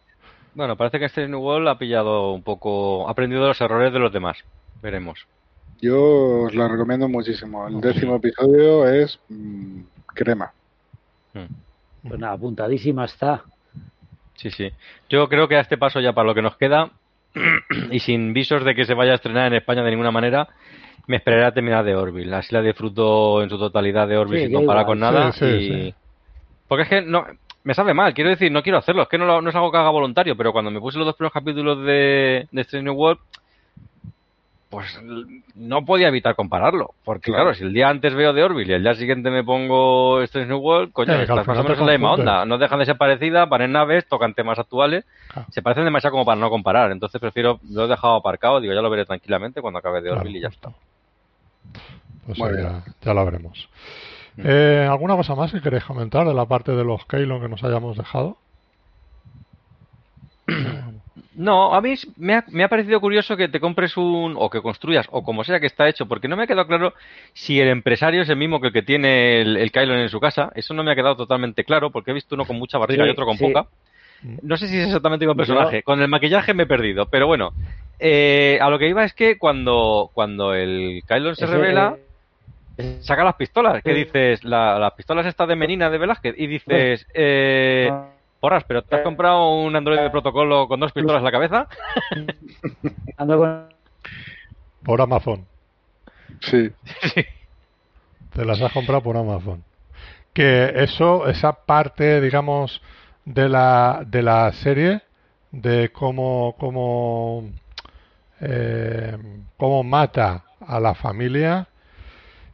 Bueno, parece que este New World ha pillado un poco, ha aprendido los errores de los demás. Veremos. Yo os la recomiendo muchísimo. El décimo episodio es mm, crema. Mm. Pues nada, apuntadísima está. Sí, sí. Yo creo que a este paso ya para lo que nos queda y sin visos de que se vaya a estrenar en España de ninguna manera, me esperaré a terminar de Orville. Así la disfruto en su totalidad de Orville Sí, sin comparar con nada. Sí, sí, y... sí. Porque es que no, me sabe mal, quiero decir, no quiero hacerlo, es que no, lo- no es algo que haga voluntario, pero cuando me puse los dos primeros capítulos de, de Strange New World, pues no podía evitar compararlo. Porque claro. Claro. si el día antes veo de Orville y el día siguiente me pongo Strange New World, coño, al estas más o final menos te son la misma onda. No dejan de ser parecidas, van en naves, tocan temas actuales, Claro. se parecen demasiado como para no comparar. Entonces prefiero, lo he dejado aparcado, digo, ya lo veré tranquilamente cuando acabe de Claro, Orville y ya está. Pues Muy sí, bien. ya, ya lo veremos. Mm. Eh, ¿Alguna cosa más que queréis comentar de la parte de los Keylon que nos hayamos dejado? No, a mí me ha, me ha parecido curioso que te compres un, o que construyas, o como sea que está hecho, porque no me ha quedado claro si el empresario es el mismo que el que tiene el, el Kylon en su casa. Eso no me ha quedado totalmente claro, porque he visto uno con mucha barriga Sí, y otro con sí. poca. Mm. No sé si es exactamente el Yo- personaje. Con el maquillaje me he perdido, pero bueno. Eh, a lo que iba es que cuando, cuando el Kylon se Ese- revela, saca las pistolas. ¿Qué Sí. dices? La- las pistolas estas de Menina de Velázquez. Y dices, eh, porras, pero ¿te has comprado un androide de protocolo con dos pistolas en la cabeza? Ando con... Por Amazon. Sí. Te las has comprado por Amazon. Que eso, esa parte, digamos, de la, de la serie, de cómo, cómo, eh, cómo mata a la familia,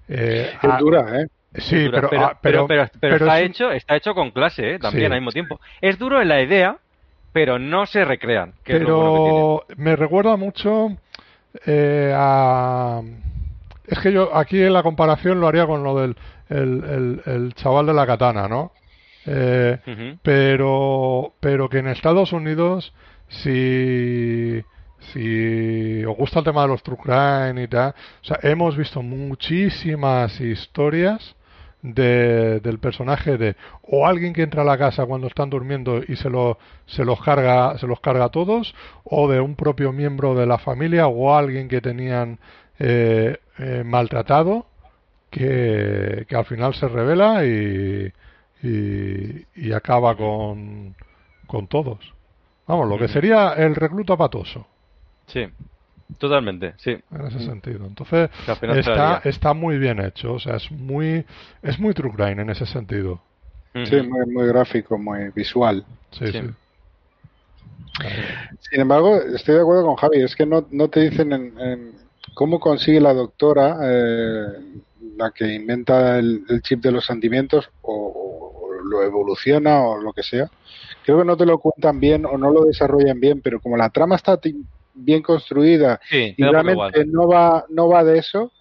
Eh, Es a- dura, ¿eh? Sí, Dura, pero, pero, ah, pero, pero- pero pero está, hecho, está hecho con clase, ¿eh? también al mismo tiempo. Es duro en la idea, pero no se recrean. Pero me recuerda mucho eh, a es que yo aquí en la comparación lo haría con lo del el, el- el chaval de la katana no Eh, pero pero que en Estados Unidos si si os gusta el tema de los true crime y tal o sea hemos visto muchísimas historias de, del personaje de o alguien que entra a la casa cuando están durmiendo y se lo se los carga se los carga a todos o de un propio miembro de la familia o alguien que tenían eh, eh, maltratado que, que al final se revela y, y, y acaba con, con todos. Vamos, lo que sería el recluta patoso, Sí, totalmente, sí. en ese sentido. Entonces, está, está muy bien hecho, o sea, es muy, es muy true crime en ese sentido. Ujú. Sí, muy, muy gráfico, muy visual. Sí, Sí. sí. Sin embargo, estoy de acuerdo con Javi, es que no, no te dicen en, en cómo consigue la doctora, eh, la que inventa el, el chip de los sentimientos, o, o lo evoluciona o lo que sea. Creo que no te lo cuentan bien o no lo desarrollan bien, pero como la trama está bien construida Sí, y realmente no va, no va de eso,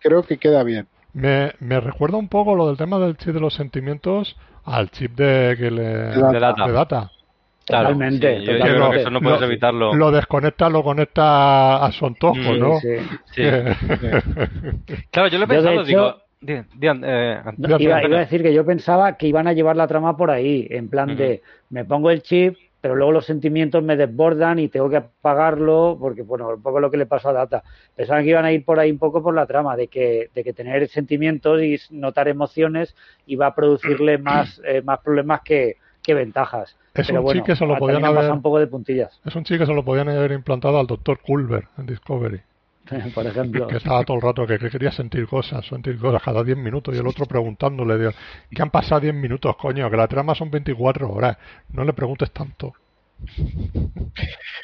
creo que queda bien. Me, me recuerda un poco lo del tema del chip de los sentimientos al chip de que le De data. de data. Claro, Totalmente, sí, yo- creo que eso no puedes Lo- evitarlo. Lo desconecta, lo conecta a su antojo, Mm, ¿no? Sí, Sí. Que- Claro, yo lo he pensado, hecho- digo... di- di- eh, iba, iba a decir que yo pensaba que iban a llevar la trama por ahí, en plan de me pongo el chip, pero luego los sentimientos me desbordan y tengo que apagarlo, porque bueno, un poco lo que le pasó a Data. Pensaba que iban a ir por ahí un poco por la trama, de que, de que tener sentimientos y notar emociones iba a producirle más, eh, más problemas que, que ventajas. Es pero un bueno, chip que se lo podían haber- un poco de puntillas, Es un chico que se lo podían haber implantado al doctor Culver en Discovery. por ejemplo. Que estaba todo el rato que, que quería sentir cosas, sentir cosas cada 10 minutos y el otro preguntándole, que han pasado 10 minutos, coño, que la trama son 24 horas. No le preguntes tanto.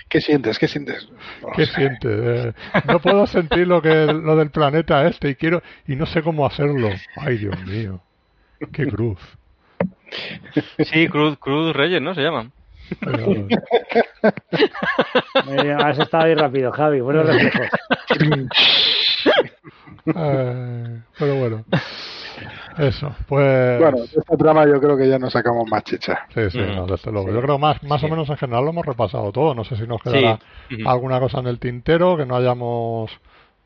¿Qué sientes? ¿Qué sientes? No ¿Qué sé. sientes? Eh, no puedo sentir lo que lo del planeta este y quiero y no sé cómo hacerlo. Ay, Dios mío. Qué cruz. Sí, Cruz, Cruz Reyes, ¿no? Se llaman. Bien, has estado ahí rápido, Javi, buenos reflejos. eh, pero bueno. Eso, pues... Bueno, de esta trama yo creo que ya nos sacamos más chicha. Sí, sí, Ujú. no, desde luego. Sí. Yo creo que más, más o Sí. menos en general lo hemos repasado todo. No sé si nos quedará Sí. Alguna cosa en el tintero que no hayamos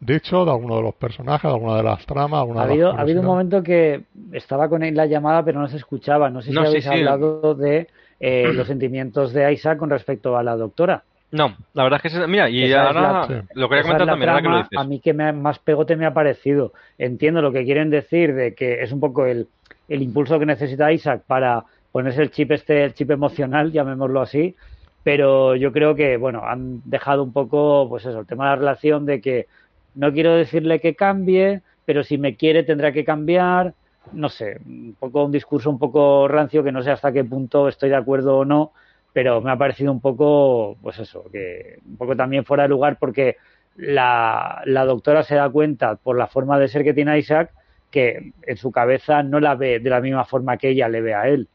dicho de alguno de los personajes, de alguna de las tramas, alguna Ha de las habido, ha habido un momento que estaba con él la llamada, pero no se escuchaba. No sé si No, habéis sí. hablado de eh, los sentimientos de Isaac con respecto a la doctora. No, la verdad es que... es- Mira, y Esa ahora la- lo quería comentar es la también, ahora que lo trama, dices. a mí que me, ha- más pegote me ha parecido. Entiendo lo que quieren decir de que es un poco el, el impulso que necesita Isaac para ponerse el chip este, el chip emocional, llamémoslo así, pero yo creo que, bueno, han dejado un poco, pues eso, el tema de la relación de que no quiero decirle que cambie, pero si me quiere tendrá que cambiar, no sé, un poco un discurso un poco rancio que no sé hasta qué punto estoy de acuerdo o no, pero me ha parecido un poco, pues eso, que un poco también fuera de lugar porque la, la doctora se da cuenta por la forma de ser que tiene Isaac que en su cabeza no la ve de la misma forma que ella le ve a él.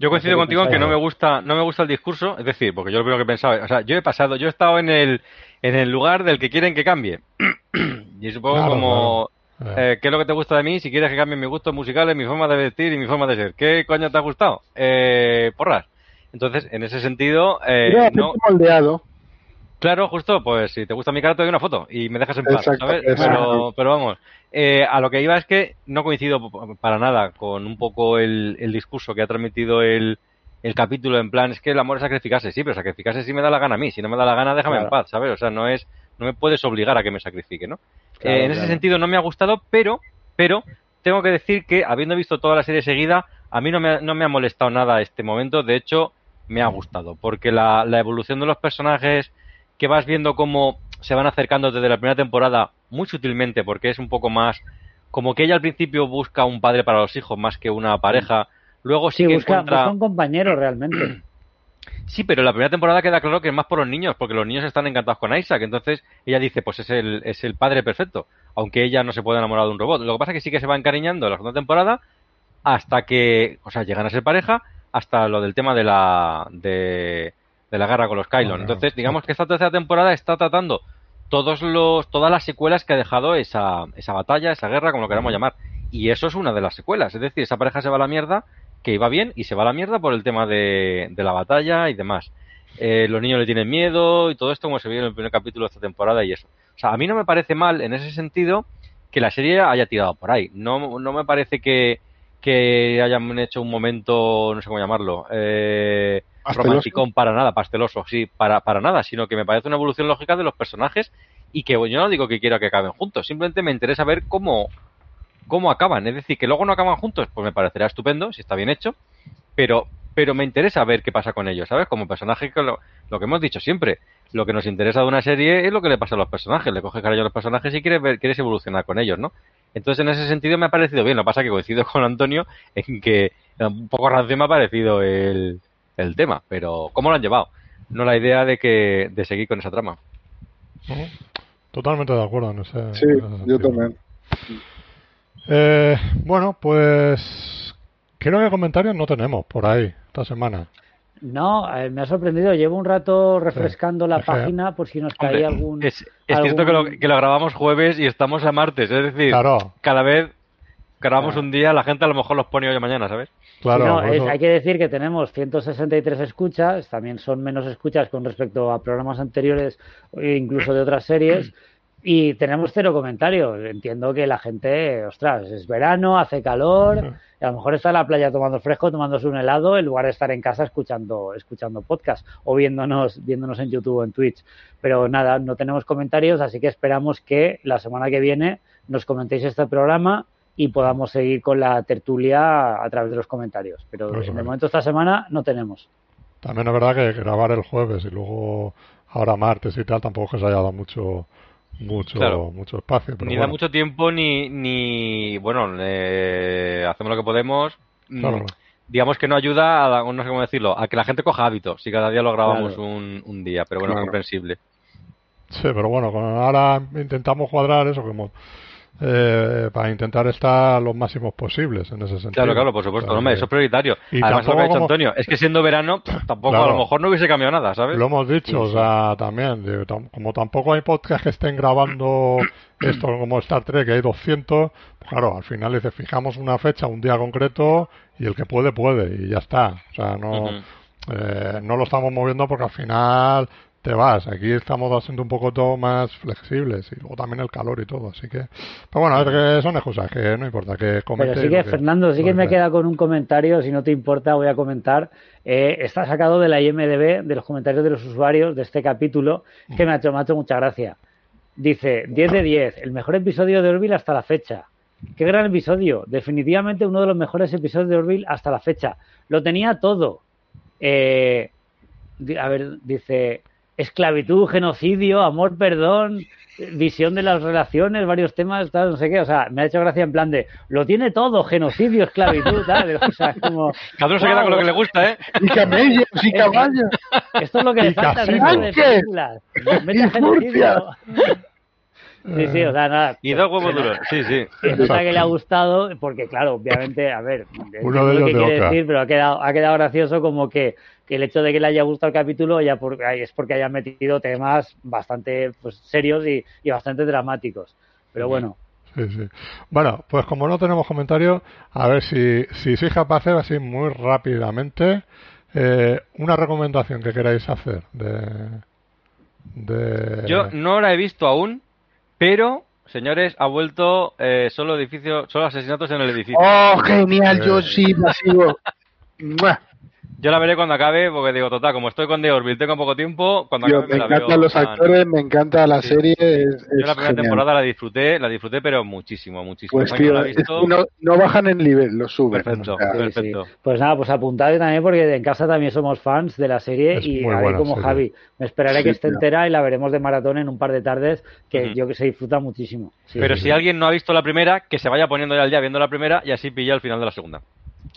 Yo coincido contigo en que no me gusta, no me gusta el discurso, es decir, porque yo lo primero que pensaba, o sea, yo he pasado, yo he estado en el, en el lugar del que quieren que cambie. y supongo Claro, como, Eh, eh, ¿qué es lo que te gusta de mí? Si quieres que cambie mis gustos musicales, mi forma de vestir y mi forma de ser. ¿Qué coño te ha gustado? Eh, porras. Entonces, en ese sentido, eh, Mira, no, moldeado. Claro, justo, pues si te gusta mi cara te doy una foto y me dejas en paz, Exacto, ¿sabes? exacto. Pero, pero vamos, eh, a lo que iba es que no coincido para nada con un poco el, el discurso que ha transmitido el, el capítulo en plan, es que el amor es sacrificarse, sí, pero sacrificarse si me da la gana a mí, si no me da la gana déjame en paz, ¿sabes? O sea, no es, no me puedes obligar a que me sacrifique, ¿no? Claro, Eh, en ese sentido no me ha gustado, pero, pero tengo que decir que habiendo visto toda la serie seguida, a mí no me, ha- no me ha molestado nada este momento, de hecho me ha gustado, porque la, la evolución de los personajes que vas viendo cómo se van acercando desde la primera temporada muy sutilmente, porque es un poco más como que ella al principio busca un padre para los hijos más que una pareja, luego sí, Sí, que busca, encuentra... busca un compañero realmente. Sí, pero la primera temporada queda claro que es más por los niños, porque los niños están encantados con Isaac. Entonces ella dice, pues es el, es el padre perfecto, aunque ella no se puede enamorar de un robot. Lo que pasa es que sí que se va encariñando en la segunda temporada hasta que, o sea, llegan a ser pareja hasta lo del tema de la de, la guerra con los Kylon. Entonces, digamos que esta tercera temporada está tratando todos los todas las secuelas que ha dejado esa, esa batalla, esa guerra, como lo queramos llamar. Y eso es una de las secuelas. Es decir, esa pareja se va a la mierda, que iba bien, y se va a la mierda por el tema de, de la batalla y demás. Eh, los niños le tienen miedo y todo esto, como se vio en el primer capítulo de esta temporada y eso. O sea, a mí no me parece mal en ese sentido que la serie haya tirado por ahí. No, no me parece que, que hayan hecho un momento, no sé cómo llamarlo, eh, romanticón para nada, pasteloso, sí, para, para nada, sino que me parece una evolución lógica de los personajes y que yo no digo que quiera que acaben juntos, simplemente me interesa ver cómo, cómo acaban. Es decir, que luego no acaban juntos, pues me parecerá estupendo, si está bien hecho, pero, pero me interesa ver qué pasa con ellos, ¿sabes? Como personaje, lo, lo que hemos dicho siempre, lo que nos interesa de una serie es lo que le pasa a los personajes, le coge cariño a los personajes y quieres, ver, quieres evolucionar con ellos, ¿no? Entonces, en ese sentido me ha parecido bien. Lo que pasa es que coincido con Antonio en que un poco rancio me ha parecido el, el tema, pero ¿cómo lo han llevado? No la idea de que de seguir con esa trama. Totalmente de acuerdo en ese. Sí, yo también. Eh, bueno, pues creo que comentarios no tenemos por ahí esta semana. No, eh, me ha sorprendido. Llevo un rato refrescando la página por si nos caía algún. Es, cierto que lo, que lo, grabamos jueves y estamos a martes, es decir, cada vez grabamos un día, la gente a lo mejor los pone hoy o mañana, ¿sabes? Claro. hay que decir que tenemos 163 escuchas, también son menos escuchas con respecto a programas anteriores e incluso de otras series. Y tenemos cero comentarios. Entiendo que la gente, ostras, es verano, hace calor, a lo mejor está en la playa tomando fresco, tomándose un helado, en lugar de estar en casa escuchando, escuchando podcast o viéndonos, viéndonos en YouTube o en Twitch. Pero nada, no tenemos comentarios, así que esperamos que la semana que viene nos comentéis este programa y podamos seguir con la tertulia a través de los comentarios. Pero en el momento esta semana no tenemos. También es verdad que grabar el jueves y luego ahora martes y tal tampoco que se haya dado mucho mucho mucho espacio. ni da mucho tiempo ni, ni bueno, eh, hacemos lo que podemos. Mm, digamos que no ayuda a, no sé cómo decirlo, a que la gente coja hábitos si cada día lo grabamos un, un, día, pero bueno, comprensible. Sí, pero bueno, ahora intentamos cuadrar eso como eh, para intentar estar los máximos posibles en ese sentido. Claro, claro, por supuesto, eso es prioritario. Y Además, lo que ha dicho Antonio, es que siendo verano, tampoco a lo mejor no hubiese cambiado nada, ¿sabes? Lo hemos dicho, o sea, también, como tampoco hay podcast que estén grabando esto como Star Trek, que hay 200, pues claro, al final dice, fijamos una fecha, un día concreto, y el que puede, puede, y ya está. O sea, no, eh, no lo estamos moviendo porque al final te vas. Aquí estamos haciendo un poco todo más flexibles y luego también el calor y todo. Así que, pero bueno, ver que son excusas, que no importa que comente. Pero sí que, Fernando, sí que me queda con un comentario, si no te importa, voy a comentar. Eh, está sacado de la IMDB, de los comentarios de los usuarios de este capítulo, que me ha hecho, me ha hecho mucha gracia. Dice, 10 de 10, el mejor episodio de Orville hasta la fecha. Qué gran episodio, definitivamente uno de los mejores episodios de Orville hasta la fecha. Lo tenía todo. Eh, a ver, dice, esclavitud, genocidio, amor, perdón, visión de las relaciones, varios temas, tal, no sé qué. O sea, me ha hecho gracia en plan de, lo tiene todo, genocidio, esclavitud, tal. O sea, como... Cada uno se queda con lo que le gusta, ¿eh? Y camellos, y caballos. Esto es lo que le falta de películas. Mete genocidio. Sí, sí, o sea, nada. Y dos huevos duros, sí, sí. Es que le ha gustado, porque claro, obviamente, a ver, Uno de lo que quiere decir, pero ha quedado, ha quedado gracioso como que que el hecho de que le haya gustado el capítulo ya por, es porque haya metido temas bastante pues, serios y, bastante dramáticos. Pero bueno. Sí, sí. Bueno, pues como no tenemos comentarios, a ver si, si de hacer así muy rápidamente eh, una recomendación que queráis hacer de, de... Yo no la he visto aún, pero Señores, ha vuelto eh, solo edificio, solo asesinatos en el edificio. Oh, genial, yo sí, masivo. Yo la veré cuando acabe, porque digo, total, como estoy con The Orville, tengo poco tiempo, cuando acabe me, me encantan los actores, me encanta la serie. Yo la primera temporada la disfruté, la disfruté, pero muchísimo, muchísimo. Pues tío, no, bajan en nivel, lo suben. Perfecto, perfecto. Pues nada, pues apuntad también, porque en casa también somos fans de la serie y ahí como Javi. Me esperaré que esté entera y la veremos de maratón en un par de tardes, que yo que se disfruta muchísimo. pero si alguien no ha visto la primera, que se vaya poniendo ya al día viendo la primera y así pilla el final de la segunda.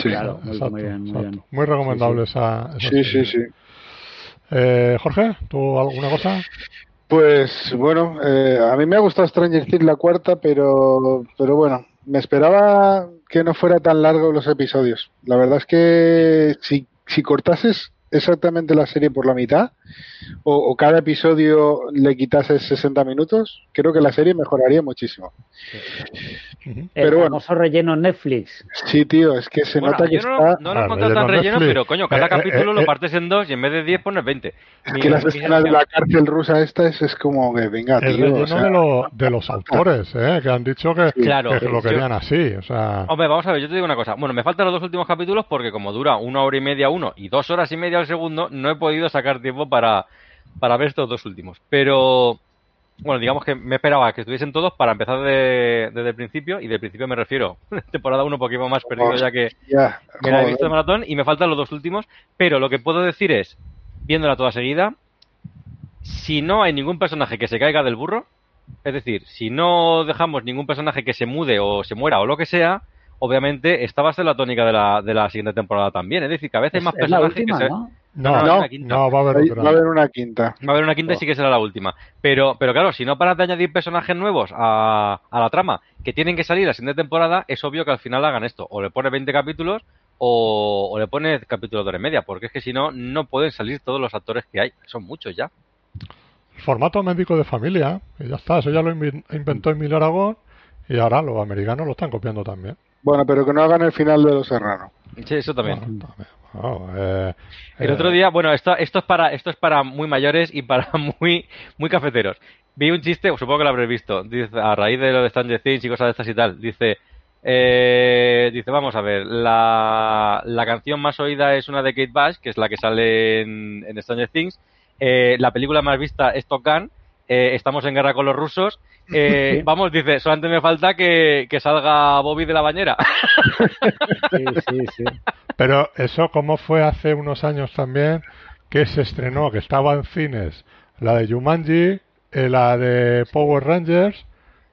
Sí, claro, muy, bien, muy, recomendable esa, Sí, sí, sí. Eh, Jorge, ¿tú alguna cosa? Pues bueno, eh, a mí me ha gustado Stranger Things la cuarta, pero, pero bueno, me esperaba que no fuera tan largo los episodios. La verdad es que si, si cortases exactamente la serie por la mitad o, o cada episodio le quitases 60 minutos, creo que la serie mejoraría muchísimo. El Pero bueno. famoso relleno en Netflix. Sí, tío, es que se Bueno, nota que yo no, está... no lo he encontrado tan relleno relleno, Netflix. pero coño, cada Eh, eh, capítulo eh, lo partes en dos y en vez de 10 pones 20. Es que las escenas de la cárcel rusa esta es, es como que, venga, El tío, relleno o sea, de, lo- de los autores, ¿eh? que han dicho que, Claro, que lo yo- querían así. O sea, Hombre, vamos a ver, yo te digo una cosa. Bueno, me faltan los dos últimos capítulos porque como dura una hora y media uno y dos horas y media el segundo, no he podido sacar tiempo para, para ver estos dos últimos. Pero, bueno, digamos que me esperaba que estuviesen todos para empezar de- desde el principio, y del principio me refiero temporada uno porque iba más perdido ya que la he visto de maratón y me faltan los dos últimos. Pero lo que puedo decir es, viéndola toda seguida, si no hay ningún personaje que se caiga del burro, es decir, si no dejamos ningún personaje que se mude o se muera o lo que sea, obviamente esta va a ser la tónica de la, de la siguiente temporada también. Es decir, que a veces hay más es la personajes última, que se... ¿no? No, no, va a haber otra. va a haber una quinta. Va a haber una quinta y sí que será la última. Pero, pero claro, si no paras de añadir personajes nuevos a, a la trama que tienen que salir la siguiente temporada, es obvio que al final hagan esto. O le pones 20 capítulos o, o le pones capítulos de hora y media. Porque es que si no, no pueden salir todos los actores que hay. Son muchos ya. Formato médico de familia, y ya está. Eso ya lo inventó Emilio Aragón y ahora los americanos lo están copiando también. Bueno, pero que no hagan el final de Los Serrano. Sí, eso también. Bueno, también. Eh, El eh, otro día, bueno, esto, esto es para esto es para muy mayores y para muy muy cafeteros. Vi un chiste, supongo que lo habréis visto, dice, a raíz de lo de Stranger Things y cosas de estas y tal. Dice, eh, dice, vamos a ver, la, la canción más oída es una de Kate Bush, que es la que sale en, en Stranger Things. Eh, la película más vista es Top Gun. Eh, estamos en guerra con los rusos. Eh, vamos, dice, solamente me falta que, que salga Bobby de la bañera. Sí, sí, sí. Pero eso como fue hace unos años también que se estrenó, que estaba en cines, la de Jumanji, eh, la de Power Rangers,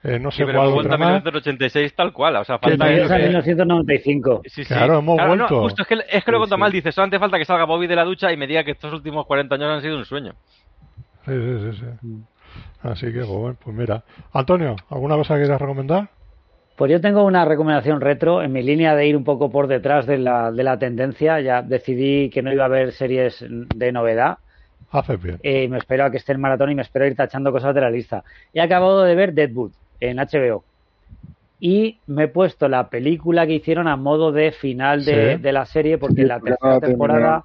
eh, no Sí, sé pero cuál otra más. 1986 tal cual. O sea, Que falta no, a 1995. Sí, sí. Claro, hemos no, vuelto. justo, es que, es que lo Sí, cuento sí. mal. Dice, solamente falta que salga Bobby de la ducha y me diga que estos últimos 40 años han sido un sueño. Sí, sí, sí, sí. Así que, pues, bueno, pues mira. Antonio, ¿alguna cosa que quieras recomendar? Pues yo tengo una recomendación retro en mi línea de ir un poco por detrás de la, de la tendencia. Ya decidí que no iba a haber series de novedad. Haces bien. Eh, me espero a que esté en maratón y me espero ir tachando cosas de la lista. He acabado de ver Deadwood en HBO. Y me he puesto la película que hicieron a modo de final de, Sí. de la serie, porque Sí, la tercera temporada.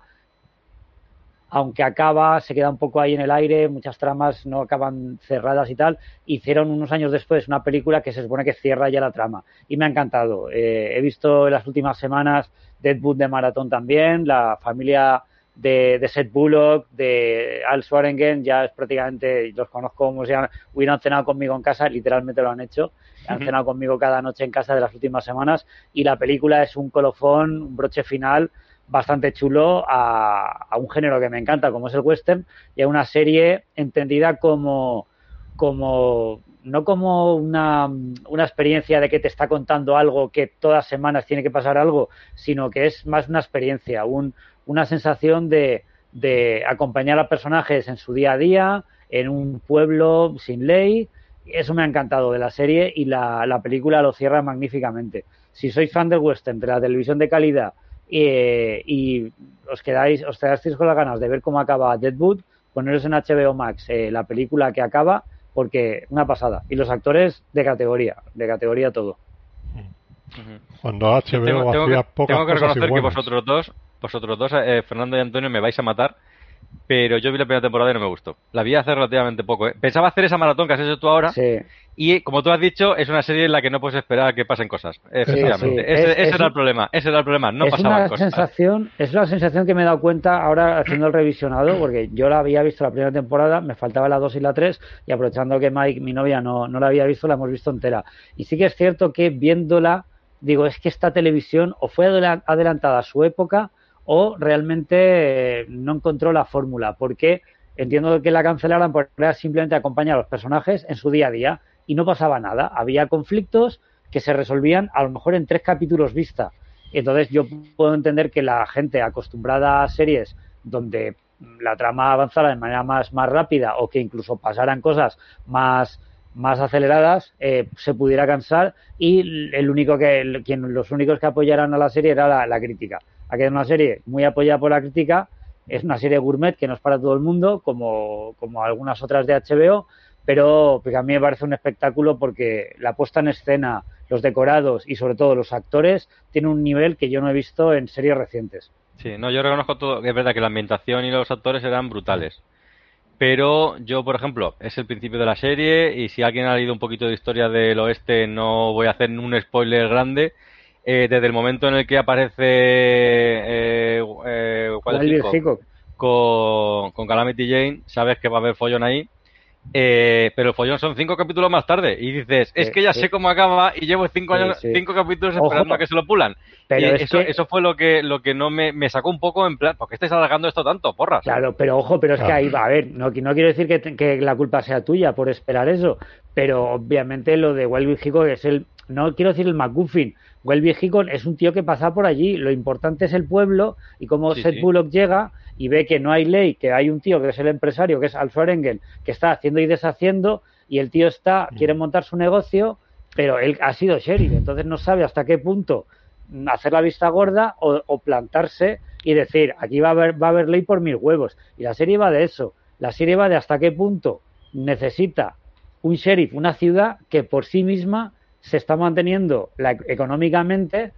Aunque acaba, se queda un poco ahí en el aire, muchas tramas no acaban cerradas y tal. Hicieron unos años después una película que se supone que cierra ya la trama. Y me ha encantado. Eh, he visto en las últimas semanas Deadwood de maratón también, la familia de, de Seth Bullock, de Al Swearingen, ya es prácticamente, los conozco como se llaman, hubieran cenado conmigo en casa, literalmente lo han hecho, han Ujú. cenado conmigo cada noche en casa de las últimas semanas y la película es un colofón, un broche final bastante chulo a, un género que me encanta como es el western y a una serie entendida como como no como una, una experiencia de que te está contando algo que todas semanas tiene que pasar algo, sino que es más una experiencia, un, una sensación de, de acompañar a personajes en su día a día, en un pueblo sin ley. Eso me ha encantado de la serie y la, la película lo cierra magníficamente. Si sois fan del western, de la televisión de calidad eh, y os quedáis, os quedasteis con las ganas de ver cómo acaba Deadwood, poneros en HBO Max eh, la película que acaba, porque una pasada. Y los actores de categoría, de categoría todo. Cuando HBO tengo, tengo hacía que, pocas tengo que cosas reconocer que vosotros dos, vosotros dos, eh, Fernando y Antonio, me vais a matar. Pero yo vi la primera temporada y no me gustó. La vi hace relativamente poco. ¿eh? Pensaba hacer esa maratón que has hecho tú ahora. Sí. Y como tú has dicho, es una serie en la que no puedes esperar a que pasen cosas. Efectivamente. sí. Ese, Es- ese es era un- el problema. Ese era el problema. No es pasaban una cosas. sensación, es una sensación que me he dado cuenta ahora haciendo el revisionado, porque yo la había visto la primera temporada, me faltaba la 2 y la 3, y aprovechando que Mike, mi novia, no, no la había visto, la hemos visto entera. Y sí que es cierto que viéndola, digo, es que esta televisión o fue adela- adelantada a su época o realmente eh, no encontró la fórmula, porque entiendo que la cancelaran porque era simplemente acompañar a los personajes en su día a día y no pasaba nada. Había conflictos que se resolvían a lo mejor en tres capítulos vista. Entonces yo puedo entender que la gente acostumbrada a series donde la trama avanzara de manera más, rápida o que incluso pasaran cosas más más aceleradas eh, se pudiera cansar y el único que quien los únicos que apoyaran a la serie era la crítica aquí es una serie muy apoyada por la crítica es una serie gourmet que no es para todo el mundo como, como algunas otras de HBO pero pues a mí me parece un espectáculo porque la puesta en escena los decorados y sobre todo los actores tienen un nivel que yo no he visto en series recientes Sí, no, yo reconozco todo, es verdad que la ambientación y los actores eran brutales. Pero yo, por ejemplo, es el principio de la serie y si alguien ha leído un poquito de historia del oeste, no voy a hacer un spoiler grande. Eh, desde el momento en el que aparece eh, eh, con, con Calamity Jane, sabes que va a haber follón ahí. Eh, pero el follón son cinco capítulos más tarde y dices, es que ya sé cómo acaba y llevo cinco años, cinco capítulos esperando a que se lo pulan. Pero eso, eso fue lo que, lo que no me, sacó un poco en plan, ¿por qué estáis alargando esto tanto, porras? Claro, pero ojo, pero es que ahí va, a ver, no, no quiero decir que, que, la culpa sea tuya por esperar eso, pero obviamente lo de Wild Hickok es el, no quiero decir el McGuffin, Wild Hickok es un tío que pasa por allí, lo importante es el pueblo y cómo Seth Bullock llega y ve que no hay ley, que hay un tío que es el empresario, que es Alfred Engel, que está haciendo y deshaciendo, y el tío está, quiere montar su negocio, pero él ha sido sheriff, entonces no sabe hasta qué punto hacer la vista gorda o, plantarse y decir, aquí va a, haber, va a haber ley por mil huevos. Y la serie va de eso. La serie va de hasta qué punto necesita un sheriff, una ciudad que por sí misma se está manteniendo económicamente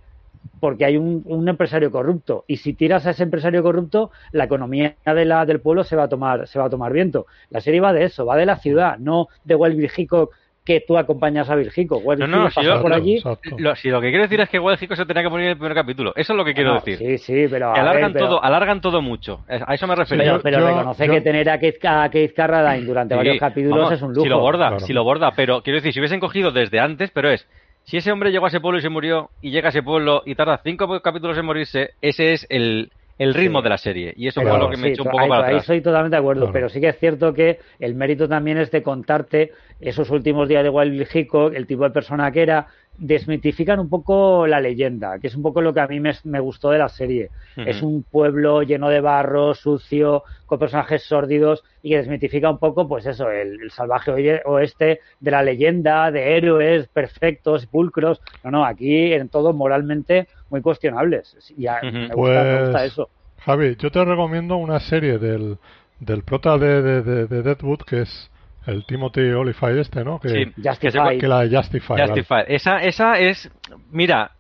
porque hay un, empresario corrupto. Y si tiras a ese empresario corrupto la economía de la, del pueblo se va a tomar se va a tomar viento. La serie va de eso va de la ciudad no de Wild Hickok que tú acompañas a Virgico. no, no, si por allí. Lo, si lo que quiero decir es que Wild se tenía que poner en el primer capítulo. Eso es lo que quiero decir. Sí, sí, pero. alargan, todo, alargan todo mucho. A eso me refiero. Pero, reconoce que tener a Keith, a Carradine durante varios capítulos es un lujo. Si lo borda, si lo borda. Pero quiero decir, si hubiesen cogido desde antes, pero es si ese hombre llegó a ese pueblo y se murió, y llega a ese pueblo y tarda cinco capítulos en morirse, ese es el, el ritmo de la serie. Y eso fue lo que me echó un poco ahí, para Ahí estoy totalmente de acuerdo, pero sí que es cierto que el mérito también es de contarte esos últimos días de Wild Hickok, el tipo de persona que era, desmitifican un poco la leyenda, que es un poco lo que a mí me, me gustó de la serie. Es un pueblo lleno de barro, sucio, con personajes sórdidos y que desmitifica un poco, pues eso, el, salvaje oeste de la leyenda, de héroes perfectos, pulcros. No, no, aquí en todo moralmente muy cuestionables. Y me, gusta, pues, eso. Javi, yo te recomiendo una serie del, del prota de, de, de Deadwood que es el Timothy Olyphant este, ¿no? Que, sí, que la de Justify. Justify. Esa, esa es, mira,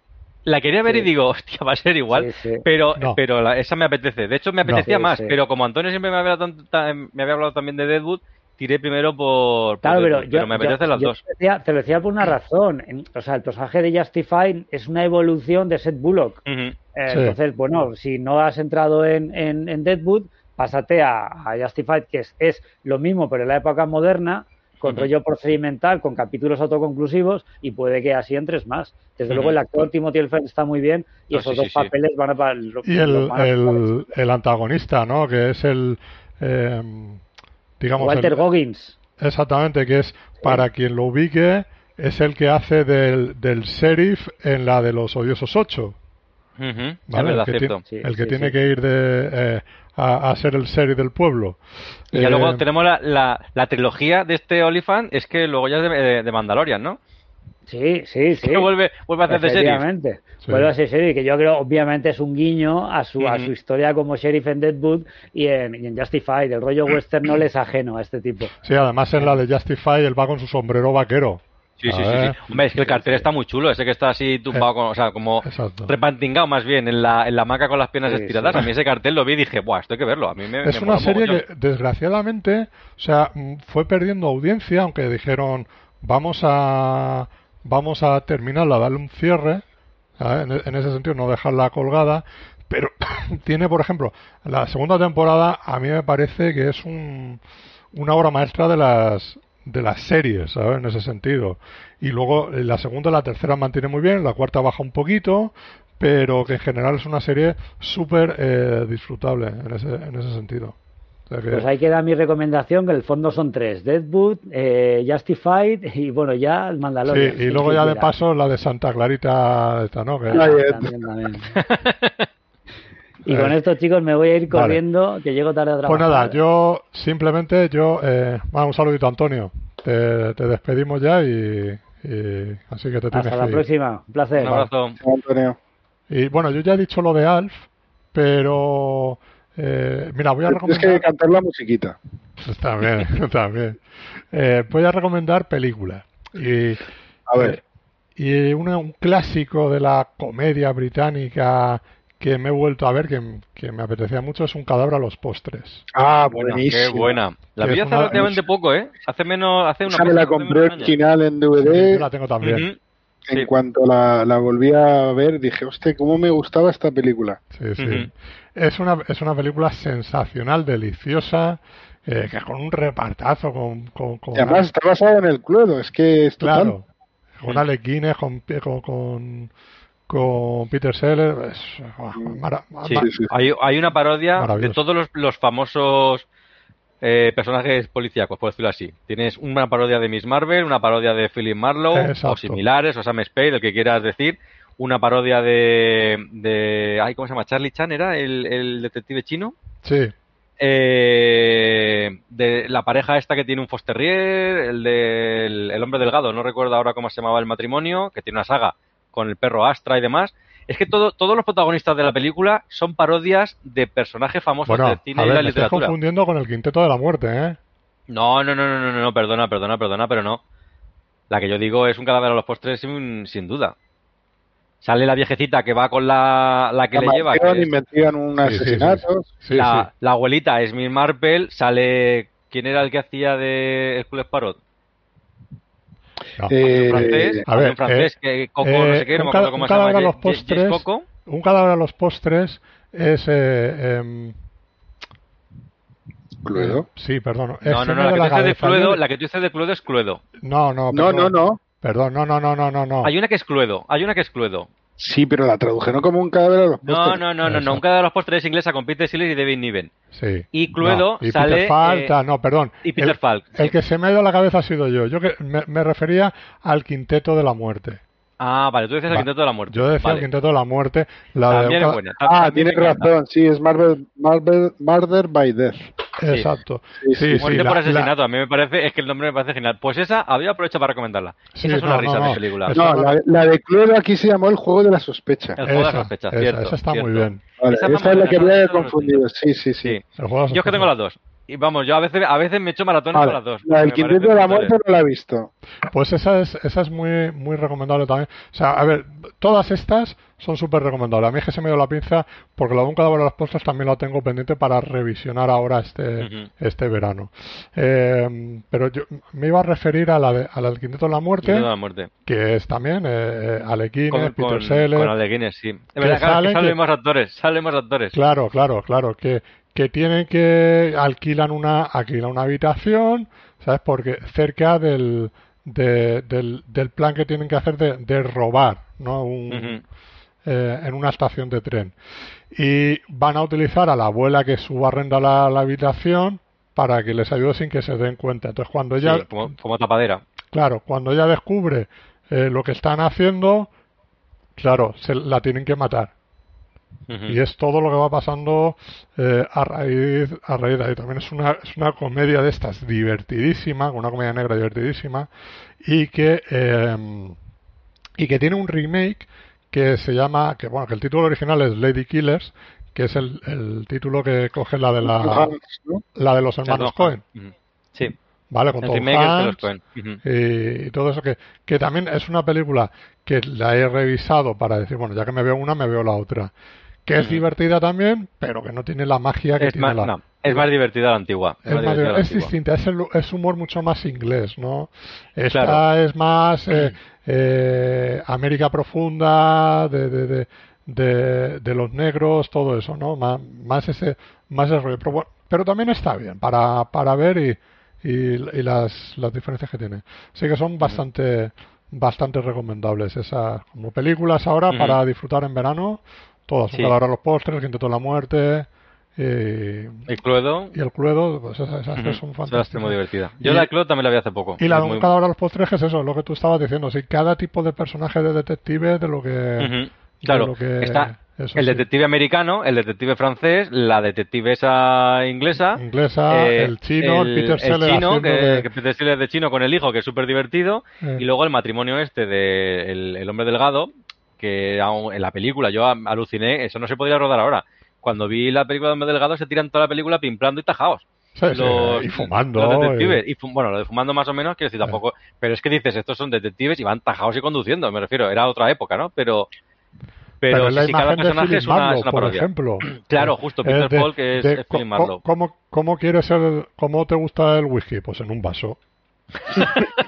la quería ver y digo, hostia, va a ser igual, pero, pero esa me apetece. De hecho, me apetecía más, pero como Antonio siempre me había, hablado, me había hablado también de Deadwood, tiré primero por, claro, pero, yo, me apetece las dos. Te, decía, lo decía por una razón. O sea, el personaje de Justify es una evolución de Seth Bullock. Eh, entonces, bueno, si no has entrado en, en, en Deadwood, pásate a, a Justified, que es, es, lo mismo, pero en la época moderna, con rollo procedimental, con capítulos autoconclusivos, y puede que así entres más. Desde luego, el actor Timothy Elford está muy bien, y esos dos papeles van a. para y el, el, el, antagonista, ¿no? Que es el. Eh, digamos. Walter Goggins. Exactamente, que es, para quien lo ubique, es el que hace del, del sheriff en la de los odiosos ocho. ¿vale? el que, tiene que ir de, eh, a, ser el serie del pueblo. Y ya luego eh, tenemos la, la, trilogía de este Olifant, es que luego ya es de, Mandalorian, ¿no? Sí, sí, sí. Que vuelve, vuelve a hacer de sheriff. Vuelve a ser sheriff, que yo creo, obviamente, es un guiño a su, a su historia como sheriff en Deadwood y en, y en Justified. El rollo western no le es ajeno a este tipo. Sí, además en la de Justified él va con su sombrero vaquero. Sí, sí, sí, Hombre, es que el cartel está muy chulo, ese que está así tumbado, con, o sea, como repantingado más bien en la, en la maca con las piernas estiradas. A mí ese cartel lo vi y dije, ¡buah, esto hay que verlo! A mí me, es una serie que, desgraciadamente, o sea, mm, fue perdiendo audiencia, aunque dijeron, vamos a, vamos a terminarla, darle un cierre, en, en, ese sentido, no dejarla colgada. Pero tiene, por ejemplo, la segunda temporada, a mí me parece que es un, una obra maestra de las de las series, ¿sabes? En ese sentido. Y luego eh, la segunda y la tercera mantiene muy bien, la cuarta baja un poquito, pero que en general es una serie súper eh, disfrutable en ese, en ese sentido. Pues ahí queda mi recomendación, que el fondo son tres, Deadwood, eh, Justified y bueno, ya el Mandalorian. Sí, y luego ya de paso la de Santa Clarita, esta, ¿no? Que... Y con Eh, esto, chicos, me voy a ir vale. corriendo, que llego tarde a trabajar. Pues nada, yo simplemente, yo, eh, bueno, un saludito Antonio, te, te despedimos ya y, y así que te tienes Hasta la que ir. próxima. Un placer. Un abrazo. Antonio. Y bueno, yo ya he dicho lo de Alf, pero eh, mira, voy a Tienes recomendar. que cantar la musiquita. También, también. Eh, voy a recomendar películas. Y, A ver. y una- un clásico de la comedia británica que me he vuelto a ver, que, que me apetecía mucho, es Un cadáver a los postres. Ah, buenísimo. qué buena. La vi hace relativamente poco, ¿eh? Hace menos, hace una me la compré original en Yo DVD. la tengo también. En Sí. cuanto la, la volví a ver, dije, hostia, cómo me gustaba esta película. Sí, sí. Es una, es una película sensacional, deliciosa, eh, que con un repartazo, con, con, con Y además está basado en el Cluedo, es que es total. claro, con Alequines, con, con, con, con Peter Sellers, es, guau, mara- Sí. ma- Sí, sí. Hay, hay una parodia de todos los, los famosos eh, personajes policíacos, por decirlo así. Tienes una parodia de Miss Marvel, una parodia de Philip Marlowe, Exacto. o similares, o Sam Spade, el que quieras decir. Una parodia de, de ay, ¿cómo se llama? Charlie Chan era el, el detective chino. sí, Eh, de la pareja esta que tiene un Fosterrier, el del el hombre delgado, no recuerdo ahora cómo se llamaba el matrimonio, que tiene una saga con el perro Astra y demás. Es que todo, todos los protagonistas de la película son parodias de personajes famosos bueno, del cine a y la me estás literatura. confundiendo con el Quinteto de la Muerte, ¿eh? No, no, no, no, no, no, perdona, perdona, perdona, pero no. La que yo digo es un cadáver a los postres sin, sin duda. Sale la viejecita que va con la, la que La le lleva, que es- investigan un Sí, sí, sí. asesinato. Sí, la, sí. la abuelita es Miss Marple, sale... ¿Quién era el que hacía de Hercules Parot? No. Eh, francés, a había ver, un francés eh, que Coco, eh, no sé qué, no un me ca- acuerdo un cómo se cadáver llama. a los postres. Coco. Un cadáver a los postres es... eh, em, Cluedo. sí, perdón. es No, no, no, la que, de tú dices de Cluedo, libre. la que tú dices de Cluedo es Cluedo. No, no, No, perdón. no, no. Perdón, no, no, no, no, no, no. Hay una que es Cluedo, hay una que es Cluedo. Sí, pero la tradujeron como un cadáver a los No, postres. no, no, no, Eso. no, un cadáver a los postres es inglesa con Peter Sellers y David Niven. Sí. Y Cluedo No, y sale, Peter Falk, eh, no, perdón. y Peter el, Falk. El que se me ha ido a la cabeza ha sido yo. Yo que me, me refería al Quinteto de la Muerte. Ah, vale, tú dices el quinteto de la muerte. Yo decía Vale. el Quinteto de la Muerte. La de También un es buena. Ah, también tienes me razón, sí, es Marvel, Marvel, Murder by Death. Exacto. Sí, Sí, sí. sí, Muerte la- por la- asesinato, a mí me parece, es que el nombre me parece genial. Pues esa, había aprovechado para recomendarla. Sí, esa es una no, risa no, de película. No, la, la de Cluedo aquí se llamó el juego de la sospecha. El juego de la esa, sospecha, esa, cierto, esa está cierto. muy bien. Vale, esa esa, es la que buena, había esa me confundido. Sí, sí, sí. De Yo es que tengo las dos. Y vamos, yo a veces, a veces me echo maratones Vale, con las dos. La del Quinteto de la. Muerte no la he visto. Pues esa es, esa es muy, muy recomendable también. O sea, a ver, todas estas son súper recomendables. A mí es que se me dio la pinza porque la de un cadáver a las postas también la tengo pendiente para revisionar ahora este, este verano. Eh, pero yo me iba a referir a la, de, a la del Quinteto de la Muerte, Quinteto de la muerte. que es también eh, Alequines, Con, Peter con, Sellers. con Aleguines, sí. Es verdad, claro, salen que salen más actores, salen más actores. Claro, claro, claro, que, que tienen que alquilan una alquilan una habitación, ¿sabes? Porque cerca del, de- del, del plan que tienen que hacer de, de robar, ¿no? Un, eh, en una estación de tren. Y van a utilizar a la abuela que subarrenda la, la habitación para que les ayude sin que se den cuenta. Entonces cuando ella, Sí, como, como tapadera. claro, cuando ella descubre eh, lo que están haciendo, claro, se la tienen que matar. Y es todo lo que va pasando eh, a raíz a raíz de ahí. También es una, es una comedia de estas divertidísima, una comedia negra divertidísima, y que eh, y que tiene un remake que se llama, que bueno, que el título original es Lady Killers, que es el, el título que coge la de la, la de los hermanos Cohen. Sí, ¿vale? Con el Tom Hanks, y todo eso que, que también es una película que la he revisado para decir, bueno, ya que me veo una, me veo la otra. Que es divertida también, pero que no tiene la magia que Es tiene más, la... no, es más divertida la antigua. Es, más divertida es distinta, es, el- es humor mucho más inglés, ¿no? Esta Claro. es más eh, eh, América profunda, de, de, de, de, de los negros, todo eso, ¿no? Más, más ese, más ese rollo. Pero, bueno, pero también está bien para, para ver y, y, y las, las diferencias que tiene. Así que son bastante, bastante recomendables esas como películas ahora para disfrutar en verano. Todas, Sí. Un cadáver a los postres, el Quinteto de la Muerte y, El Cluedo, y el Cluedo, pues esas, esas tres ujú, son muy fantásticas. divertida. Yo Y- la de Cluedo también la vi hace poco. Y la de un muy- cadáver a los postres es eso, lo que tú estabas diciendo. Sí, cada tipo de personaje de detective, de lo que. De Claro, lo que- está, Eso el sí. detective americano, el detective francés, la detective esa inglesa. Inglesa, eh, el chino, el, Peter Sellers chino, haciendo que, de- que Peter Sellers de chino con el hijo, que es súper divertido. eh, Y luego el matrimonio este de el, el hombre delgado, que aún en la película yo aluciné, eso no se podría rodar ahora. Cuando vi la película de hombre delgado se tiran toda la película pimplando y tajados. sí, sí, los- y fumando. Los detectives. Y, fu- bueno, lo de fumando más o menos, quiero decir, tampoco. Pero es que dices, estos son detectives y van tajados y conduciendo, me refiero. Era otra época, ¿no? Pero. Pero, la cada imagen de personaje Philip es una, Marlowe, es una por parodia. ejemplo. Claro, justo, Peter de- Falk es, de es Philip Marlowe. ¿cómo, ¿Cómo quieres ser, cómo te gusta el whisky? Pues en un vaso.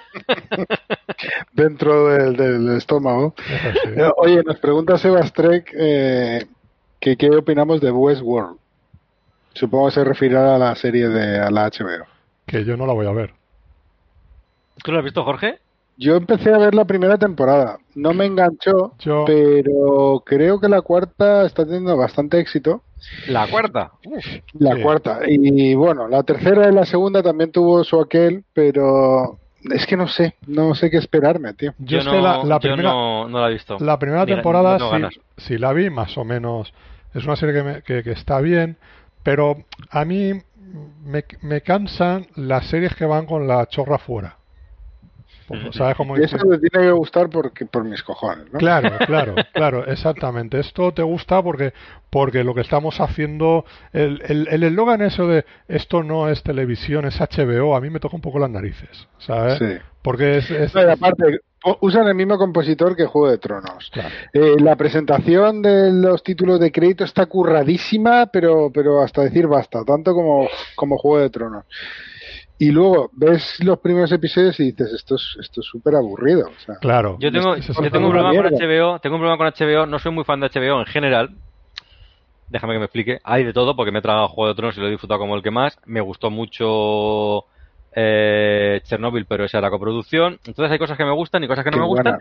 Dentro del, del estómago. Eh, Oye, nos pregunta Sebastrek eh, que qué opinamos de Westworld. Supongo que se referirá a la serie de a la HBO. que yo no la voy a ver. ¿Tú lo has visto, Jorge? Yo empecé a ver la primera temporada. No me enganchó, Yo, pero creo que la cuarta está teniendo bastante éxito. La cuarta. La Sí. cuarta. Y bueno, la tercera y la segunda también tuvo su aquel, pero es que no sé, no sé qué esperarme, tío. yo es no, que la, la yo primera, no, no la he visto. la primera temporada no sí, la vi, más o menos. Es una serie que, me- que, que está bien, pero a mí me, me cansan las series que van con la chorra fuera. Pues, ¿Sabes cómo Y eso me tiene que gustar porque por mis cojones, ¿no? Claro, claro, claro, exactamente. Esto te gusta porque porque lo que estamos haciendo, el el el eslogan eso de esto no es televisión, es HBO, a mí me toca un poco las narices, ¿sabes? Sí. Porque es, es- No, y aparte, usan el mismo compositor que Juego de Tronos. claro. Eh, la presentación de los títulos de crédito está curradísima, pero, pero hasta decir basta, tanto como, como Juego de Tronos. Y luego ves los primeros episodios y dices, esto es esto es súper aburrido. O sea, Claro. Yo tengo, yo tengo un problema. con. HBO, tengo un problema con HBO, no soy muy fan de HBO en general. Déjame que me explique. Hay de todo, porque me he tragado Juego de Tronos y lo he disfrutado como el que más. Me gustó mucho eh, Chernobyl, pero esa era coproducción. Entonces hay cosas que me gustan y cosas que no Qué me gustan. buena.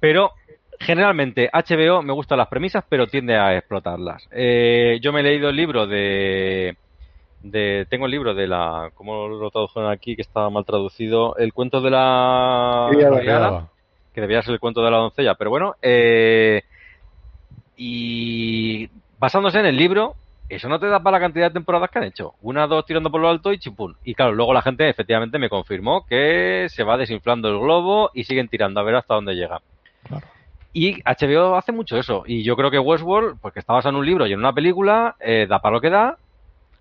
Pero generalmente HBO me gustan las premisas, pero tiende a explotarlas. Eh, yo me he leído el libro de, de. Tengo el libro de la. ¿Cómo lo tradujeron aquí? Que estaba mal traducido. El cuento de la. Que debía ser el cuento de la doncella, pero bueno, eh, y basándose en el libro, eso no te da para la cantidad de temporadas que han hecho. Una, dos tirando por lo alto y chimpún. Y claro, luego la gente efectivamente me confirmó que se va desinflando el globo y siguen tirando a ver hasta dónde llega. Claro. Y HBO hace mucho eso. Y yo creo que Westworld, porque está basado en un libro y en una película, eh, da para lo que da.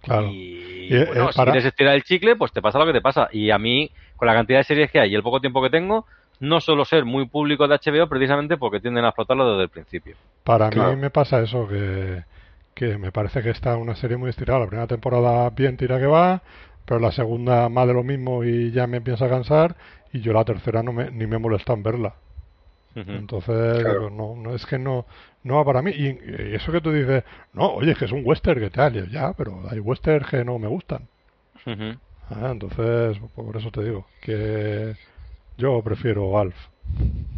Claro. Y, Y, bueno, si quieres estirar el chicle, pues te pasa lo que te pasa. Y a mí, con la cantidad de series que hay y el poco tiempo que tengo, no suelo ser muy público de HBO precisamente porque tienden a explotarlo desde el principio. Para Claro. mí me pasa eso, que, que me parece que está una serie muy estirada. La primera temporada bien tira que va, pero la segunda más de lo mismo y ya me empieza a cansar. Y yo la tercera no me, ni me molesta en verla. Entonces, Claro. no, no es que no, no va para mí. Y, y eso que tú dices, no, oye, es que es un western, que tal? Y yo, ya, pero hay westerns que no me gustan. Ah, entonces, por eso te digo, que yo prefiero Alf.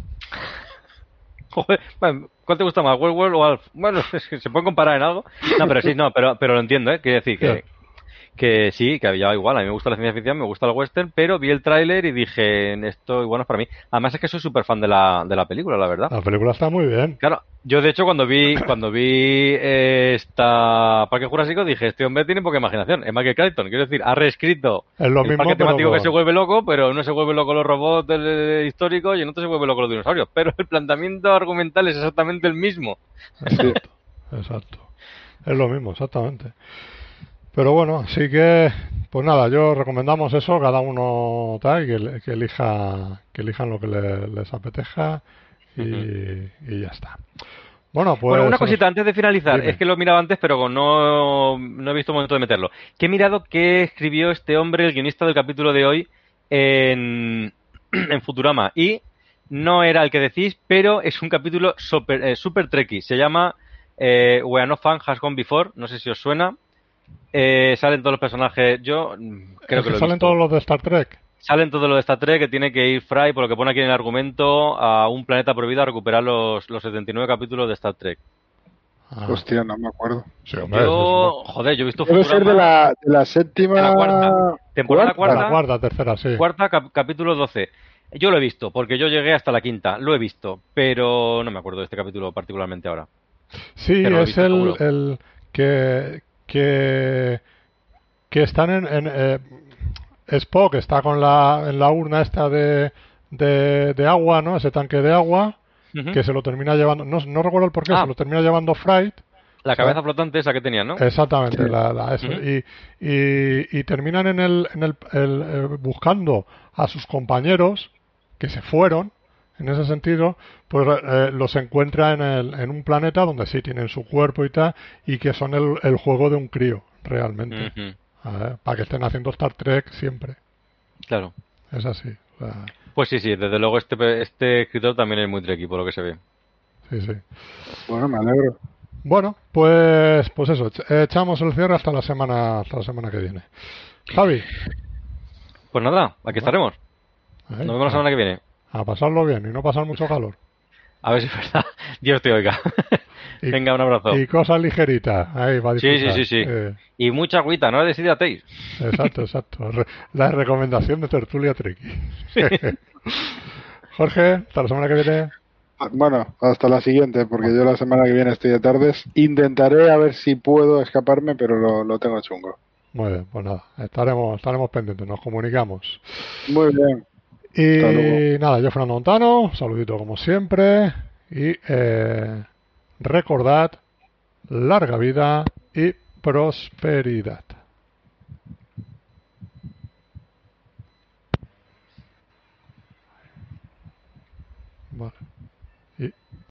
Joder, bueno, ¿cuál te gusta más, Westworld o Alf? Bueno, es que se pueden comparar en algo. No, pero sí, no, pero, pero lo entiendo, ¿eh? Quiero decir que, que sí, que había igual. A mí me gusta la ciencia ficción, me gusta el western, pero vi el tráiler y dije, esto igual no es para mí. Además es que soy súper fan de la, de la película, la verdad. La película está muy bien. Claro, yo de hecho cuando vi cuando vi eh, esta Parque Jurásico dije, este hombre tiene poca imaginación. Es Michael Crichton, quiero decir, ha reescrito Es lo el mismo, parque temático que se vuelve loco, pero uno se vuelve loco los robots del- históricos y en otro se vuelve loco los dinosaurios. Pero el planteamiento argumental es exactamente el mismo. Exacto, exacto. Es lo mismo, exactamente. Pero bueno, así que, pues nada, yo recomendamos eso, cada uno tal, que, que elija, que elijan lo que le- les apeteja y, y ya está. Bueno, pues. bueno, una nos- cosita antes de finalizar, Dime. es que lo miraba antes, pero no, no he visto momento de meterlo. Que he mirado qué escribió este hombre, el guionista del capítulo de hoy, en, en Futurama. Y no era el que decís, pero es un capítulo super, eh, super tricky. Se llama eh, We Are Not Fan Has Gone Before. No sé si os suena. Eh, salen todos los personajes. Yo mm, creo es que lo he salen todos los de Star Trek. Salen todo lo de Star Trek que tiene que ir Fry, por lo que pone aquí en el argumento, a un planeta prohibido a recuperar los, los 79 capítulos de Star Trek. Ah, Hostia, no me acuerdo. sí, hombre, Yo, joder, yo he visto Debe ser de la, de la séptima. De la cuarta. temporada cuarta, cuarta, tercera, sí. cuarta cap- capítulo 12. Yo lo he visto, porque yo llegué hasta la quinta, lo he visto, pero no me acuerdo de este capítulo particularmente ahora. Sí, es el, el, que, que, que están en... en eh, Spock está con la, en la urna esta de, de, de agua, ¿no? Ese tanque de agua, que se lo termina llevando... No, no recuerdo el por qué, ah. se lo termina llevando Fright. La cabeza flotante esa que tenían, ¿no? Exactamente, la, la y, y, y, terminan en el, en el, el, eh, buscando a sus compañeros que se fueron en ese sentido, pues eh, los encuentra en, el, en un planeta donde sí tienen su cuerpo y tal, y que son el, el juego de un crío, realmente. para que estén haciendo Star Trek siempre. Claro. Es así. Pues sí, sí, desde luego este, este escritor también es muy Trekky, por lo que se ve. Sí, sí. Bueno, me alegro. Bueno, pues, pues eso, echamos el cierre hasta la semana, hasta la semana que viene. Javi. Pues nada, aquí estaremos. Nos vemos la semana que viene. A pasarlo bien y no pasar mucho calor. A ver si es verdad. Dios te oiga. Venga, un abrazo. Y cosas ligeritas. Ahí va Sí, sí, sí. sí. Eh. Y mucha agüita, no decidíateis. Exacto, exacto. La recomendación de Tertulia Treki. Jorge, hasta la semana que viene. Bueno, hasta la siguiente, porque yo la semana que viene estoy de tardes. Intentaré a ver si puedo escaparme, pero lo, lo tengo chungo. Muy bien, pues nada, estaremos, estaremos pendientes, nos comunicamos. Muy bien. Y nada, yo Fernando Montano, saludito como siempre y eh, recordad larga vida y prosperidad.